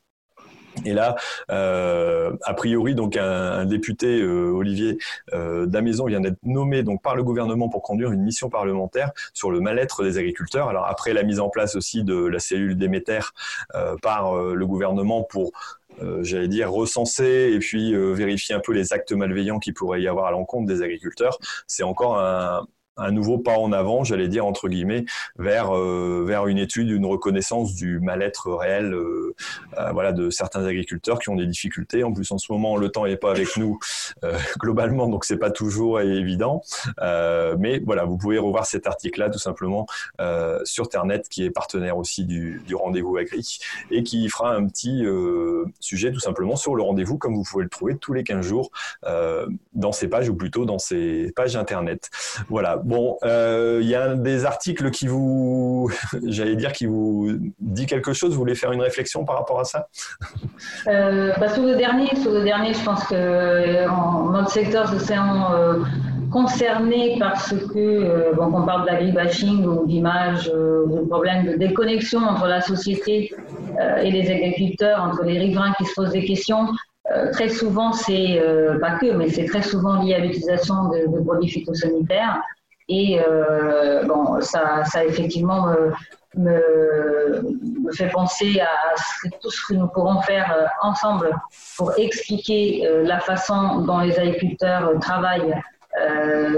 Et là, euh, a priori, donc un, député euh, Olivier euh, Damaison vient d'être nommé donc par le gouvernement pour conduire une mission parlementaire sur le mal-être des agriculteurs. Alors après la mise en place aussi de la cellule Déméter euh, par le gouvernement pour j'allais dire, recenser et puis vérifier un peu les actes malveillants qui pourraient y avoir à l'encontre des agriculteurs. C'est encore un, un nouveau pas en avant, j'allais dire entre guillemets, vers euh, vers une étude, une reconnaissance du mal-être réel, euh, euh, voilà, de certains agriculteurs qui ont des difficultés. En plus, en ce moment, le temps n'est pas avec nous globalement, donc c'est pas toujours évident. mais voilà, vous pouvez revoir cet article-là tout simplement sur Ternet, qui est partenaire aussi du, du rendez-vous agri et qui fera un petit sujet tout simplement sur le rendez-vous, comme vous pouvez le trouver tous les 15 jours dans ces pages ou plutôt dans ces pages internet. Voilà. Bon, il euh, y a des articles qui vous, j'allais dire, qui vous dit quelque chose. Vous voulez faire une réflexion par rapport à ça? Euh, bah, Sur le dernier, sur le dernier, je pense que euh, notre secteur se sent concerné parce que, bon, on parle d'agribashing ou d'image, de problème de déconnexion entre la société et les agriculteurs, entre les riverains qui se posent des questions. très souvent, c'est pas que, mais c'est très souvent lié à l'utilisation de, produits phytosanitaires. Et euh, bon, ça, ça effectivement me, me, fait penser à tout ce que nous pourrons faire euh, ensemble pour expliquer euh, la façon dont les agriculteurs travaillent,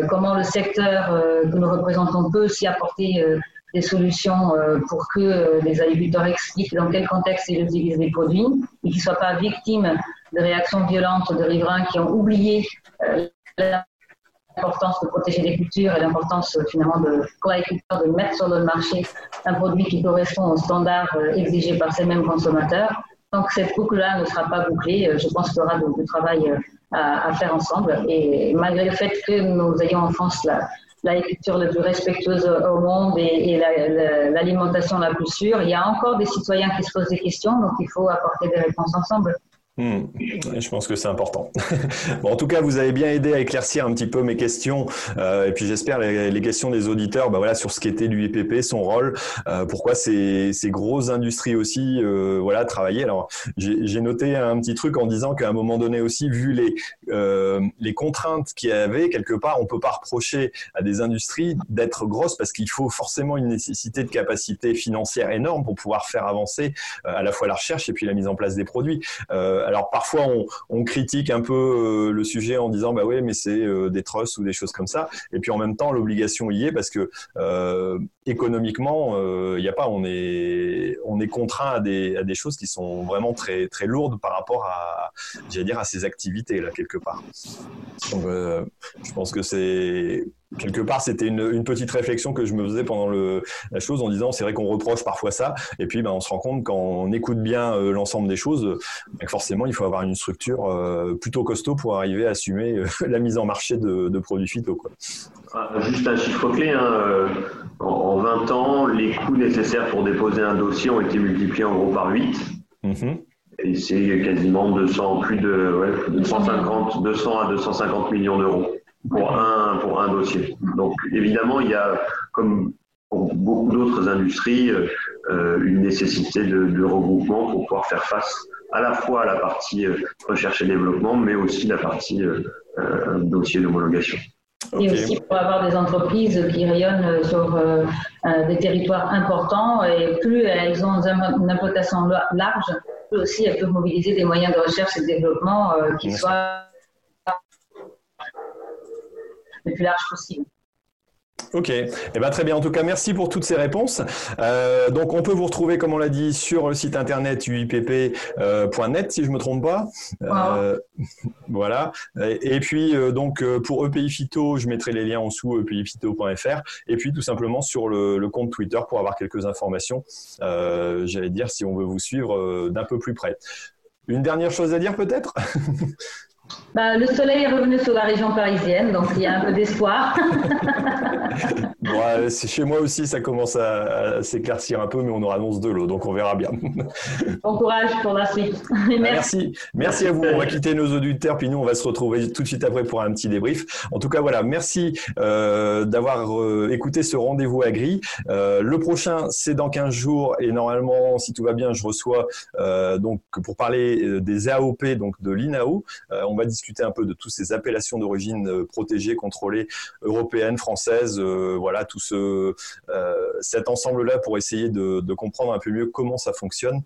comment le secteur que nous représentons peut s'y apporter des solutions pour que les agriculteurs expliquent dans quel contexte ils utilisent les produits et qu'ils ne soient pas victimes de réactions violentes de riverains qui ont oublié la l'importance de protéger les cultures et l'importance euh, finalement de, pour l'agriculteur de mettre sur le marché un produit qui correspond aux standards euh, exigés par ces mêmes consommateurs. Tant que cette boucle-là ne sera pas bouclée, euh, je pense qu'il y aura du, travail à, faire ensemble. Et malgré le fait que nous ayons en France l'agriculture la, plus respectueuse au monde et, l'alimentation la, la plus sûre, il y a encore des citoyens qui se posent des questions, donc il faut apporter des réponses ensemble. Hmm. Je pense que c'est important. en tout cas, vous avez bien aidé à éclaircir un petit peu mes questions, euh, et puis j'espère les, les, questions des auditeurs, bah voilà, sur ce qu'était l'UIPP, son rôle, euh, pourquoi ces, grosses industries aussi, euh, voilà, travailler. Alors, j'ai noté un petit truc en disant qu'à un moment donné aussi, vu les contraintes qu'il y avait quelque part, on peut pas reprocher à des industries d'être grosses parce qu'il faut forcément une nécessité de capacité financière énorme pour pouvoir faire avancer à la fois la recherche et puis la mise en place des produits. Euh, alors parfois on, critique un peu euh, le sujet en disant bah oui mais c'est euh, des trusts ou des choses comme ça. Et puis en même temps l'obligation y est parce que économiquement il n'y a pas on est on est contraint à des, à des choses qui sont vraiment très très lourdes par rapport à j'allais dire à ces activités là quelque part. Donc je pense que c'est quelque part, c'était une, une, petite réflexion que je me faisais pendant le, la chose en disant c'est vrai qu'on reproche parfois ça, et puis ben, on se rend compte quand on écoute bien euh, l'ensemble des choses, ben, forcément il faut avoir une structure euh, plutôt costaud pour arriver à assumer euh, la mise en marché de, de produits phyto. Quoi. Ah, juste un chiffre clé, hein, en, 20 ans, les coûts nécessaires pour déposer un dossier ont été multipliés en gros par 8. Mm-hmm. Et c'est quasiment 200, plus de ouais, 250, 200 à 250 millions d'euros pour un, pour un dossier. Donc évidemment, il y a, comme pour beaucoup d'autres industries, euh, une nécessité de, de, regroupement pour pouvoir faire face à la fois à la partie euh, recherche et développement, mais aussi la partie euh, euh dossier d'homologation. Et aussi pour avoir des entreprises qui rayonnent sur euh, des territoires importants, et plus elles ont une implantation large, plus aussi elles peuvent mobiliser des moyens de recherche et de développement qui soient le plus large possible. Ok, eh ben, très bien. En tout cas, merci pour toutes ces réponses. Euh, donc, on peut vous retrouver, comme on l'a dit, sur le site internet uipp.net, euh, si je me trompe pas. Euh, voilà. Et, puis, euh, donc, pour EPI Phyto, je mettrai les liens en dessous, epiphyto.fr. Et puis, tout simplement sur le, le, compte Twitter pour avoir quelques informations. J'allais dire si on veut vous suivre d'un peu plus près. Une dernière chose à dire, peut-être? Bah, le soleil est revenu sur la région parisienne, donc il y a un peu d'espoir. bon, chez moi aussi, ça commence à, s'éclaircir un peu, mais on aura annonce de l'eau, donc on verra bien. Bon courage pour la suite. Merci. Merci à vous. On va quitter nos auditeurs, puis nous, on va se retrouver tout de suite après pour un petit débrief. En tout cas, voilà, merci euh, d'avoir euh, écouté ce rendez-vous à gris. Euh, le prochain, c'est dans 15 jours, et normalement, si tout va bien, je reçois donc pour parler des AOP, donc de l'INAO. on va discuter un peu de toutes ces appellations d'origine protégées, contrôlées, européennes, françaises. voilà, tout ce cet ensemble-là pour essayer de, de, comprendre un peu mieux comment ça fonctionne.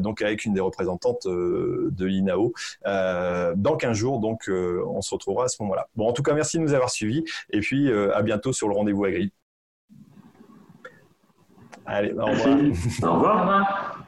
donc avec une des représentantes de l'INAO dans 15 jours. Donc on se retrouvera à ce moment-là. Bon, en tout cas, merci de nous avoir suivis et puis euh, à bientôt sur le rendez-vous agri. Allez, au revoir. Au revoir.